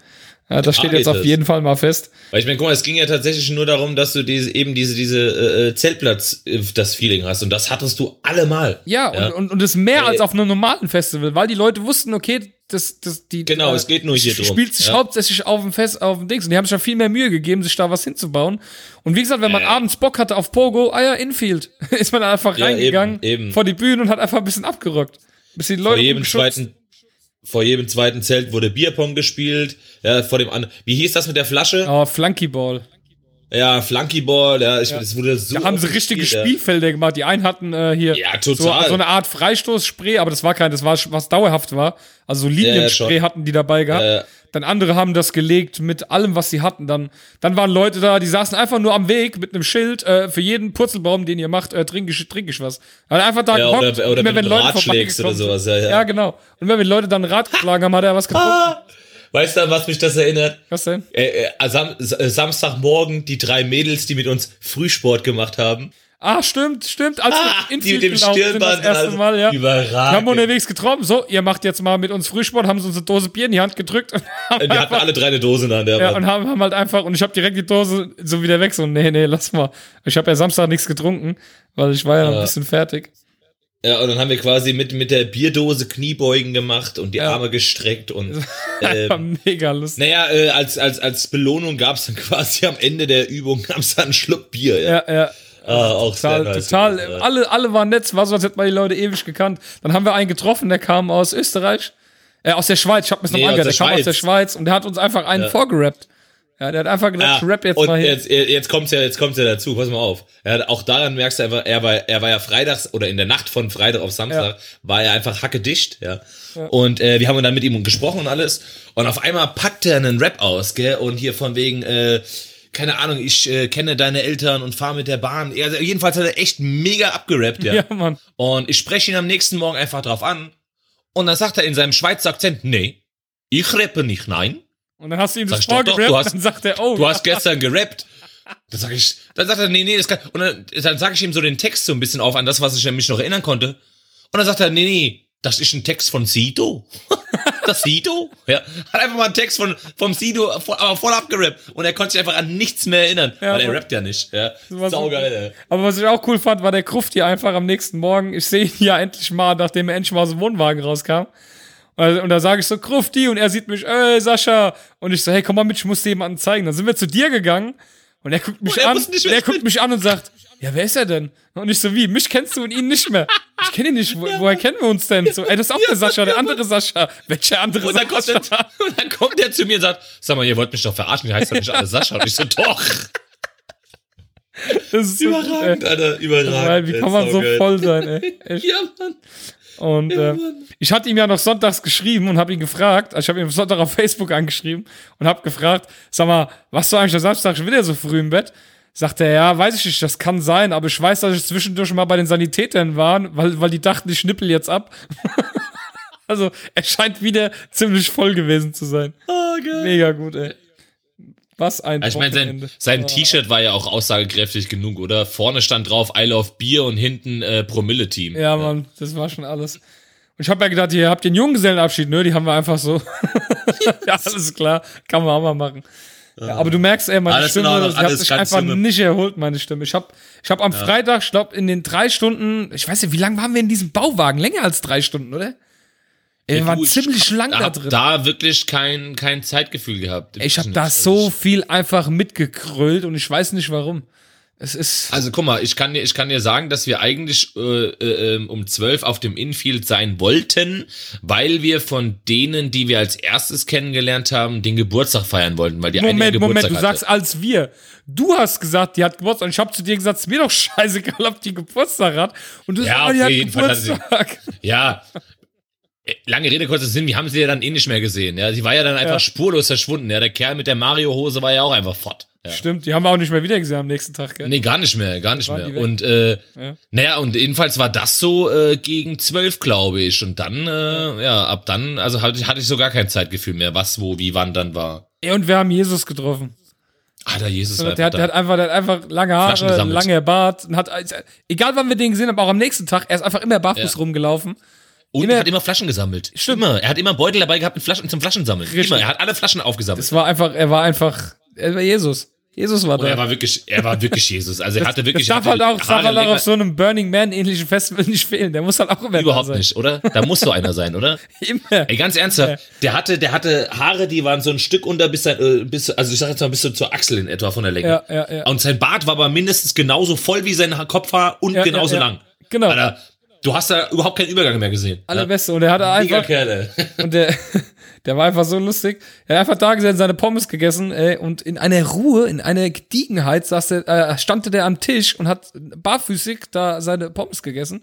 Ja, das steht Ja, jetzt auf jeden Fall mal fest. Weil ich meine, guck mal, es ging ja tatsächlich nur darum, dass du diese, eben diese, diese äh, äh, Zeltplatz, äh, das Feeling hast. Und das hattest du allemal. Ja, Und, und, und das mehr Ey. als auf einem normalen Festival, weil die Leute wussten, okay, das, das, die. Genau, äh, es geht nur hier sch- drum. Spielt sich Ja. hauptsächlich auf dem Fest, auf dem Dings. Und die haben sich ja viel mehr Mühe gegeben, sich da was hinzubauen. Und wie gesagt, wenn man Äh. abends Bock hatte auf Pogo, ah ja, Infield, ist man einfach Ja, reingegangen eben, eben. vor die Bühne und hat einfach ein bisschen abgerockt. Bis die vor Leute jedem umgeschubst. zweiten, vor jedem zweiten Zelt wurde Bierpong gespielt. Ja, vor dem anderen. Wie hieß das mit der Flasche? Oh, Flunkyball. Ja, Flunkyball. Ja, ich, das wurde so. Da haben sie richtige gespielt, ja. Spielfelder gemacht. Die einen hatten äh, hier Ja, so, so eine Art Freistoßspray, aber das war kein, das war was dauerhaft war. Also so Linienspray hatten die dabei gehabt. Dann andere haben das gelegt mit allem, was sie hatten. Dann, dann waren Leute da, die saßen einfach nur am Weg mit einem Schild äh, für jeden Purzelbaum, den ihr macht, äh, trinke ich, trink ich was. Also einfach da Ja, gehockt, oder- oder mit einem Rad schlägst oder sowas, ja, ja. ja, genau. Und wenn wir Leute dann Rad geschlagen haben, hat er was getrunken. Ah, weißt du, an was mich das erinnert? Was denn? Äh, äh, Sam Samstagmorgen die drei Mädels, die mit uns Frühsport gemacht haben. Ah, stimmt, stimmt. Als Ah, wir die mit dem Stirnband. das erste also Mal, ja. Überragend. Wir haben unterwegs getroffen. So, ihr macht jetzt mal mit uns Frühsport, haben sie uns eine Dose Bier in die Hand gedrückt und haben, Die hatten alle drei eine Dose in der Hand. ja, Mann. und haben, haben halt einfach, und ich habe direkt die Dose so wieder weg. So, nee, nee, lass mal. Ich habe ja Samstag nichts getrunken, weil ich war ja noch ein Ja. bisschen fertig. Ja, und dann haben wir quasi mit, mit der Bierdose Kniebeugen gemacht und die Ja. Arme gestreckt und ähm, mega lustig. naja, äh, als, als, als Belohnung gab es dann quasi am Ende der Übung gab's dann einen Schluck Bier. Ja, Ja, ja. Ah, auch Total, sehr nice total. gewesen, ja. Alle, alle waren nett. War so, als hätten wir die Leute ewig gekannt. Dann haben wir einen getroffen, der kam aus Österreich. Äh, aus der Schweiz. Ich hab mir's noch Nee, angehört. Der aus kam der aus der Schweiz. Und der hat uns einfach einen vorgerappt. Ja, der hat einfach gesagt, Ja, ich rap jetzt und mal hin. jetzt, jetzt kommt's ja, jetzt kommt's ja dazu, pass mal auf. Ja, auch daran merkst du einfach, er war, er war ja freitags oder in der Nacht von Freitag auf Samstag, war er einfach hackedicht, ja. Und äh, wir haben dann mit ihm gesprochen und alles. Und auf einmal packt er einen Rap aus, gell? Und hier von wegen, äh, keine Ahnung, ich äh, kenne deine Eltern und fahre mit der Bahn. Also jedenfalls hat er echt mega abgerappt, ja. Ja, Mann. Und ich spreche ihn am nächsten Morgen einfach drauf an. Und dann sagt er in seinem Schweizer Akzent, nee, ich rappe nicht, nein. Und dann hast du ihm das doch, doch, vorgerappt, du hast- dann sagt er, oh, Du hast gestern gerappt. Dann sag ich, dann sagt er, nee, nee, das kann, und dann, dann sage ich ihm so den Text so ein bisschen auf an das, was ich mich noch erinnern konnte. Und dann sagt er, nee, nee, das ist ein Text von Sido. Das Sido? Ja. Hat einfach mal einen Text von, vom Sido, voll- aber voll abgerappt. Und er konnte sich einfach an nichts mehr erinnern. Ja, weil er rappt ja nicht. Ja. Saugeil, ey. Aber was ich auch cool fand, war der Kruft hier einfach am nächsten Morgen. Ich sehe ihn ja endlich mal, nachdem er endlich mal aus dem Wohnwagen rauskam. Und da sage ich so, Krufti, und er sieht mich, ey, Sascha. Und ich so, hey, komm mal mit, ich muss dir jemanden zeigen. Dann sind wir zu dir gegangen. Und er guckt mich Und er an, nicht, er guckt mich an und sagt, ja, wer ist er denn? Und ich so, wie, mich kennst du und ihn nicht mehr. Ich kenne ihn nicht, Wo, woher kennen wir uns denn? So, ey, das ist auch der Sascha, der andere Sascha. Welcher andere Und Sascha? er, und dann kommt er zu mir und sagt, sag mal, ihr wollt mich doch verarschen, ihr heißt doch nicht alle Sascha. Und ich so, doch. Das ist so, Überragend, ey, Alter, überragend. wie kann man so saugeil. voll sein, ey? Echt. Ja, Mann. Und äh, ich hatte ihm ja noch sonntags geschrieben und habe ihn gefragt, also ich habe ihn am Sonntag auf Facebook angeschrieben und habe gefragt, sag mal, was du eigentlich am Samstag schon wieder so früh im Bett? Sagt er, ja, weiß ich nicht, das kann sein, aber ich weiß, dass ich zwischendurch mal bei den Sanitätern war, weil, weil die dachten, ich schnippel jetzt ab. also, er scheint wieder ziemlich voll gewesen zu sein. Oh, geil. Mega gut, ey. Was ein Also ich meine, sein, sein T-Shirt war ja auch aussagekräftig genug, oder? Vorne stand drauf I love Bier und hinten äh, Promille-Team. Ja, Mann, das war schon alles. Und ich habe ja gedacht, ihr habt den Junggesellenabschied, ne? Die haben wir einfach so. ja, alles klar, kann man auch mal machen. Ja, aber du merkst, ey, meine Alles Stimme, Ordnung, alles sich ganz einfach Stimme. nicht erholt, meine Stimme. Ich habe ich hab am Freitag, ich glaube, in den drei Stunden, ich weiß nicht, wie lange waren wir in diesem Bauwagen? Länger als drei Stunden, oder? Ey, wir waren Du, ich ziemlich lang da, da, drin. Da wirklich kein, kein Zeitgefühl gehabt. Ich habe da so viel einfach mitgekrölt und ich weiß nicht warum. Es ist. Also guck mal, ich kann dir, ich kann dir sagen, dass wir eigentlich äh, äh, ähm, um 12 auf dem Infield sein wollten, weil wir von denen, die wir als erstes kennengelernt haben, den Geburtstag feiern wollten, weil die eine Moment, Geburtstag Moment, du hatte. sagst als wir. Du hast gesagt, die hat Geburtstag und ich habe zu dir gesagt, es ist mir doch scheißegal, ob die Geburtstag hat. Und du Ja, sagst, oh, die auf hat jeden Fall hat sie- Geburtstag. Ja. Äh, Lange Rede, kurzer Sinn, wir haben sie ja dann eh nicht mehr gesehen. Ja, sie war ja dann einfach Ja. spurlos verschwunden. Ja, der Kerl mit der Mario-Hose war ja auch einfach fort. Ja. Stimmt, die haben wir auch nicht mehr wieder gesehen am nächsten Tag, gell? Nee, gar nicht mehr, gar nicht mehr. Und äh, Ja. naja, und jedenfalls war das so äh, gegen zwölf, glaube ich. Und dann, äh, ja. ab dann, also hatte ich, hatte ich so gar kein Zeitgefühl mehr, was, wo, wie, wann dann war. Ey, und wir haben Jesus getroffen. Ah, der Jesus war Der hat, der hat einfach, der hat einfach lange Haare, lange Bart. Und hat, also, egal wann wir den gesehen haben, auch am nächsten Tag, er ist einfach immer barfuß Ja. rumgelaufen. Und immer- er hat immer Flaschen gesammelt. Stimmt. Immer. Er hat immer Beutel dabei gehabt mit Flaschen zum Flaschensammeln. Richtig. Immer. Er hat alle Flaschen aufgesammelt. Es war einfach, er war einfach, er war Jesus. Jesus war Und er da. war wirklich, er war wirklich Jesus. Also er hatte wirklich. Das darf hatte halt auch, das darf halt auch auf so einem Burning Man ähnlichen Festival nicht fehlen. Der muss halt auch immer Überhaupt da sein. nicht, oder? Da muss so einer sein, oder? Immer. Ey, ganz ernsthaft, der hatte, der hatte Haare, die waren so ein Stück unter bis, sein, äh, bis also ich sag jetzt mal bis so zur Achsel in etwa von der Länge. Ja, ja, ja. Und sein Bart war aber mindestens genauso voll wie sein Ha- Kopfhaar und Ja, genauso ja, ja. lang. Genau. Alter, du hast da überhaupt keinen Übergang mehr gesehen. Allerbeste. Und er hatte Mega einfach, Kerle. und der, der war einfach so lustig. Er hat einfach da gesessen, seine Pommes gegessen, ey, und in einer Ruhe, in einer Gediegenheit saß der, äh, stand der am Tisch und hat barfüßig da seine Pommes gegessen.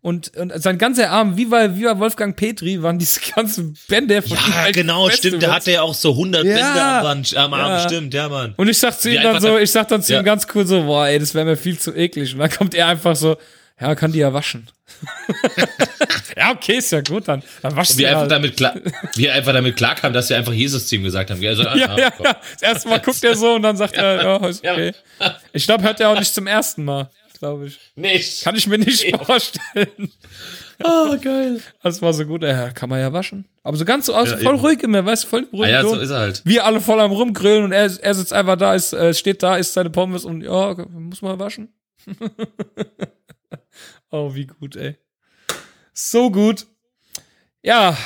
Und, und sein ganzer Arm, wie bei, wie bei Wolfgang Petri, waren diese ganzen Bänder von Ja, genau, stimmt. Der hatte ja auch so 100 Ja. Bänder am, am Arm, Ja. stimmt, ja, Mann. Und ich sag zu ihm dann so, ich sag dann zu Ja. ihm ganz cool so, boah, ey, das wäre mir viel zu eklig. Und dann kommt er einfach so, ja, kann die ja waschen. ja, okay, ist ja gut, dann, dann du er einfach halt. damit klar, wie er einfach damit klarkam, dass wir einfach Jesus zu ihm gesagt haben. Also, ah, Ja, ah, ja, komm. ja. Das erste Mal guckt er so und dann sagt er, ja, ist okay. Ich glaube, hört er auch nicht zum ersten Mal. glaube ich. Nicht. Kann ich mir nicht vorstellen. Oh, geil. Das war so gut. Ja, kann man ja waschen. Aber so ganz so aus, Ja, voll eben. ruhig immer, weißt du, voll ruhig. Ah ja, so ist er halt. Wir alle voll am rumgrillen und er, er sitzt einfach da, ist, äh, steht da, isst seine Pommes und ja, muss man waschen. oh, wie gut, ey. So gut. Ja.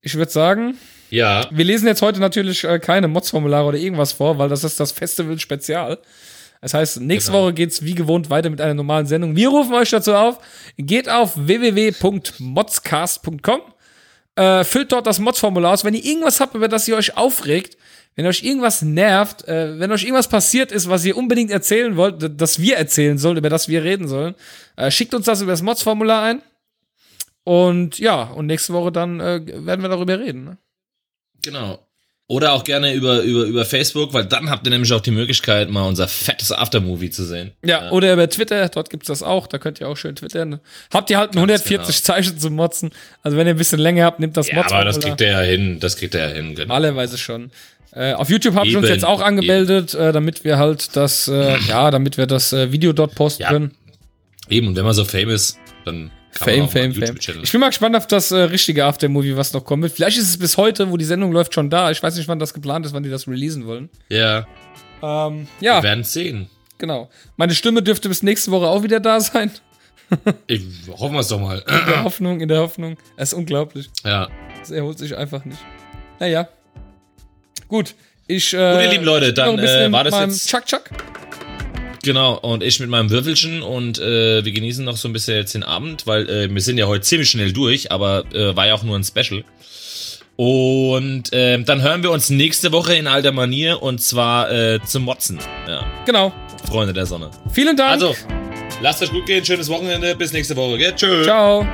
Ich würde sagen, Ja. wir lesen jetzt heute natürlich äh, keine Mods-Formulare oder irgendwas vor, weil das ist das Festival-Spezial. Das heißt, nächste Genau. Woche geht's wie gewohnt weiter mit einer normalen Sendung. Wir rufen euch dazu auf. Geht auf www.modscast.com. Äh, füllt dort das Mods-Formular aus. Wenn ihr irgendwas habt, über das ihr euch aufregt, wenn euch irgendwas nervt, äh, wenn euch irgendwas passiert ist, was ihr unbedingt erzählen wollt, d- das wir erzählen sollen, über das wir reden sollen, äh, schickt uns das über das Mods-Formular ein. Und ja, und nächste Woche dann äh, werden wir darüber reden. Ne? Genau. Oder auch gerne über, über, über Facebook, weil dann habt ihr nämlich auch die Möglichkeit, mal unser fettes Aftermovie zu sehen. Ja, oder über Twitter, dort gibt's das auch, da könnt ihr auch schön twittern. Habt ihr halt ein 140 Zeichen zum Motzen. Also wenn ihr ein bisschen länger habt, nehmt das Ja, Motzen. aber das kriegt er ja hin. Das kriegt er ja hin. Genau. Normalerweise schon. Äh, auf YouTube habt ihr uns jetzt auch angemeldet, äh, damit wir halt das, äh, ja, damit wir das äh, Video dort posten Ja, können. Eben, und wenn man so famous, dann Fame, Fame, Fame. Ich bin mal gespannt auf das äh, richtige Aftermovie, was noch kommen wird. Vielleicht ist es bis heute, wo die Sendung läuft, schon da. Ich weiß nicht, wann das geplant ist, wann die das releasen wollen. Ja, Ähm, wir ja, werden sehen. genau. Meine Stimme dürfte bis nächste Woche auch wieder da sein. Ich, hoffen wir es doch mal. In der Hoffnung, in der Hoffnung. Es ist unglaublich. ja. Das erholt sich einfach nicht. Naja. Gut. Ich, äh, Gut, ihr lieben Leute, dann, äh, war das jetzt- Chuck Chuck. Genau, und ich mit meinem Würfelchen und äh, wir genießen noch so ein bisschen jetzt den Abend, weil äh, wir sind ja heute ziemlich schnell durch, aber äh, war ja auch nur ein Special. Und ähm, dann hören wir uns nächste Woche in alter Manier und zwar äh, zum Motzen. Ja, Genau. Freunde der Sonne. Vielen Dank. Also, lasst euch gut gehen, schönes Wochenende, bis nächste Woche. Gell? Tschö. Ciao.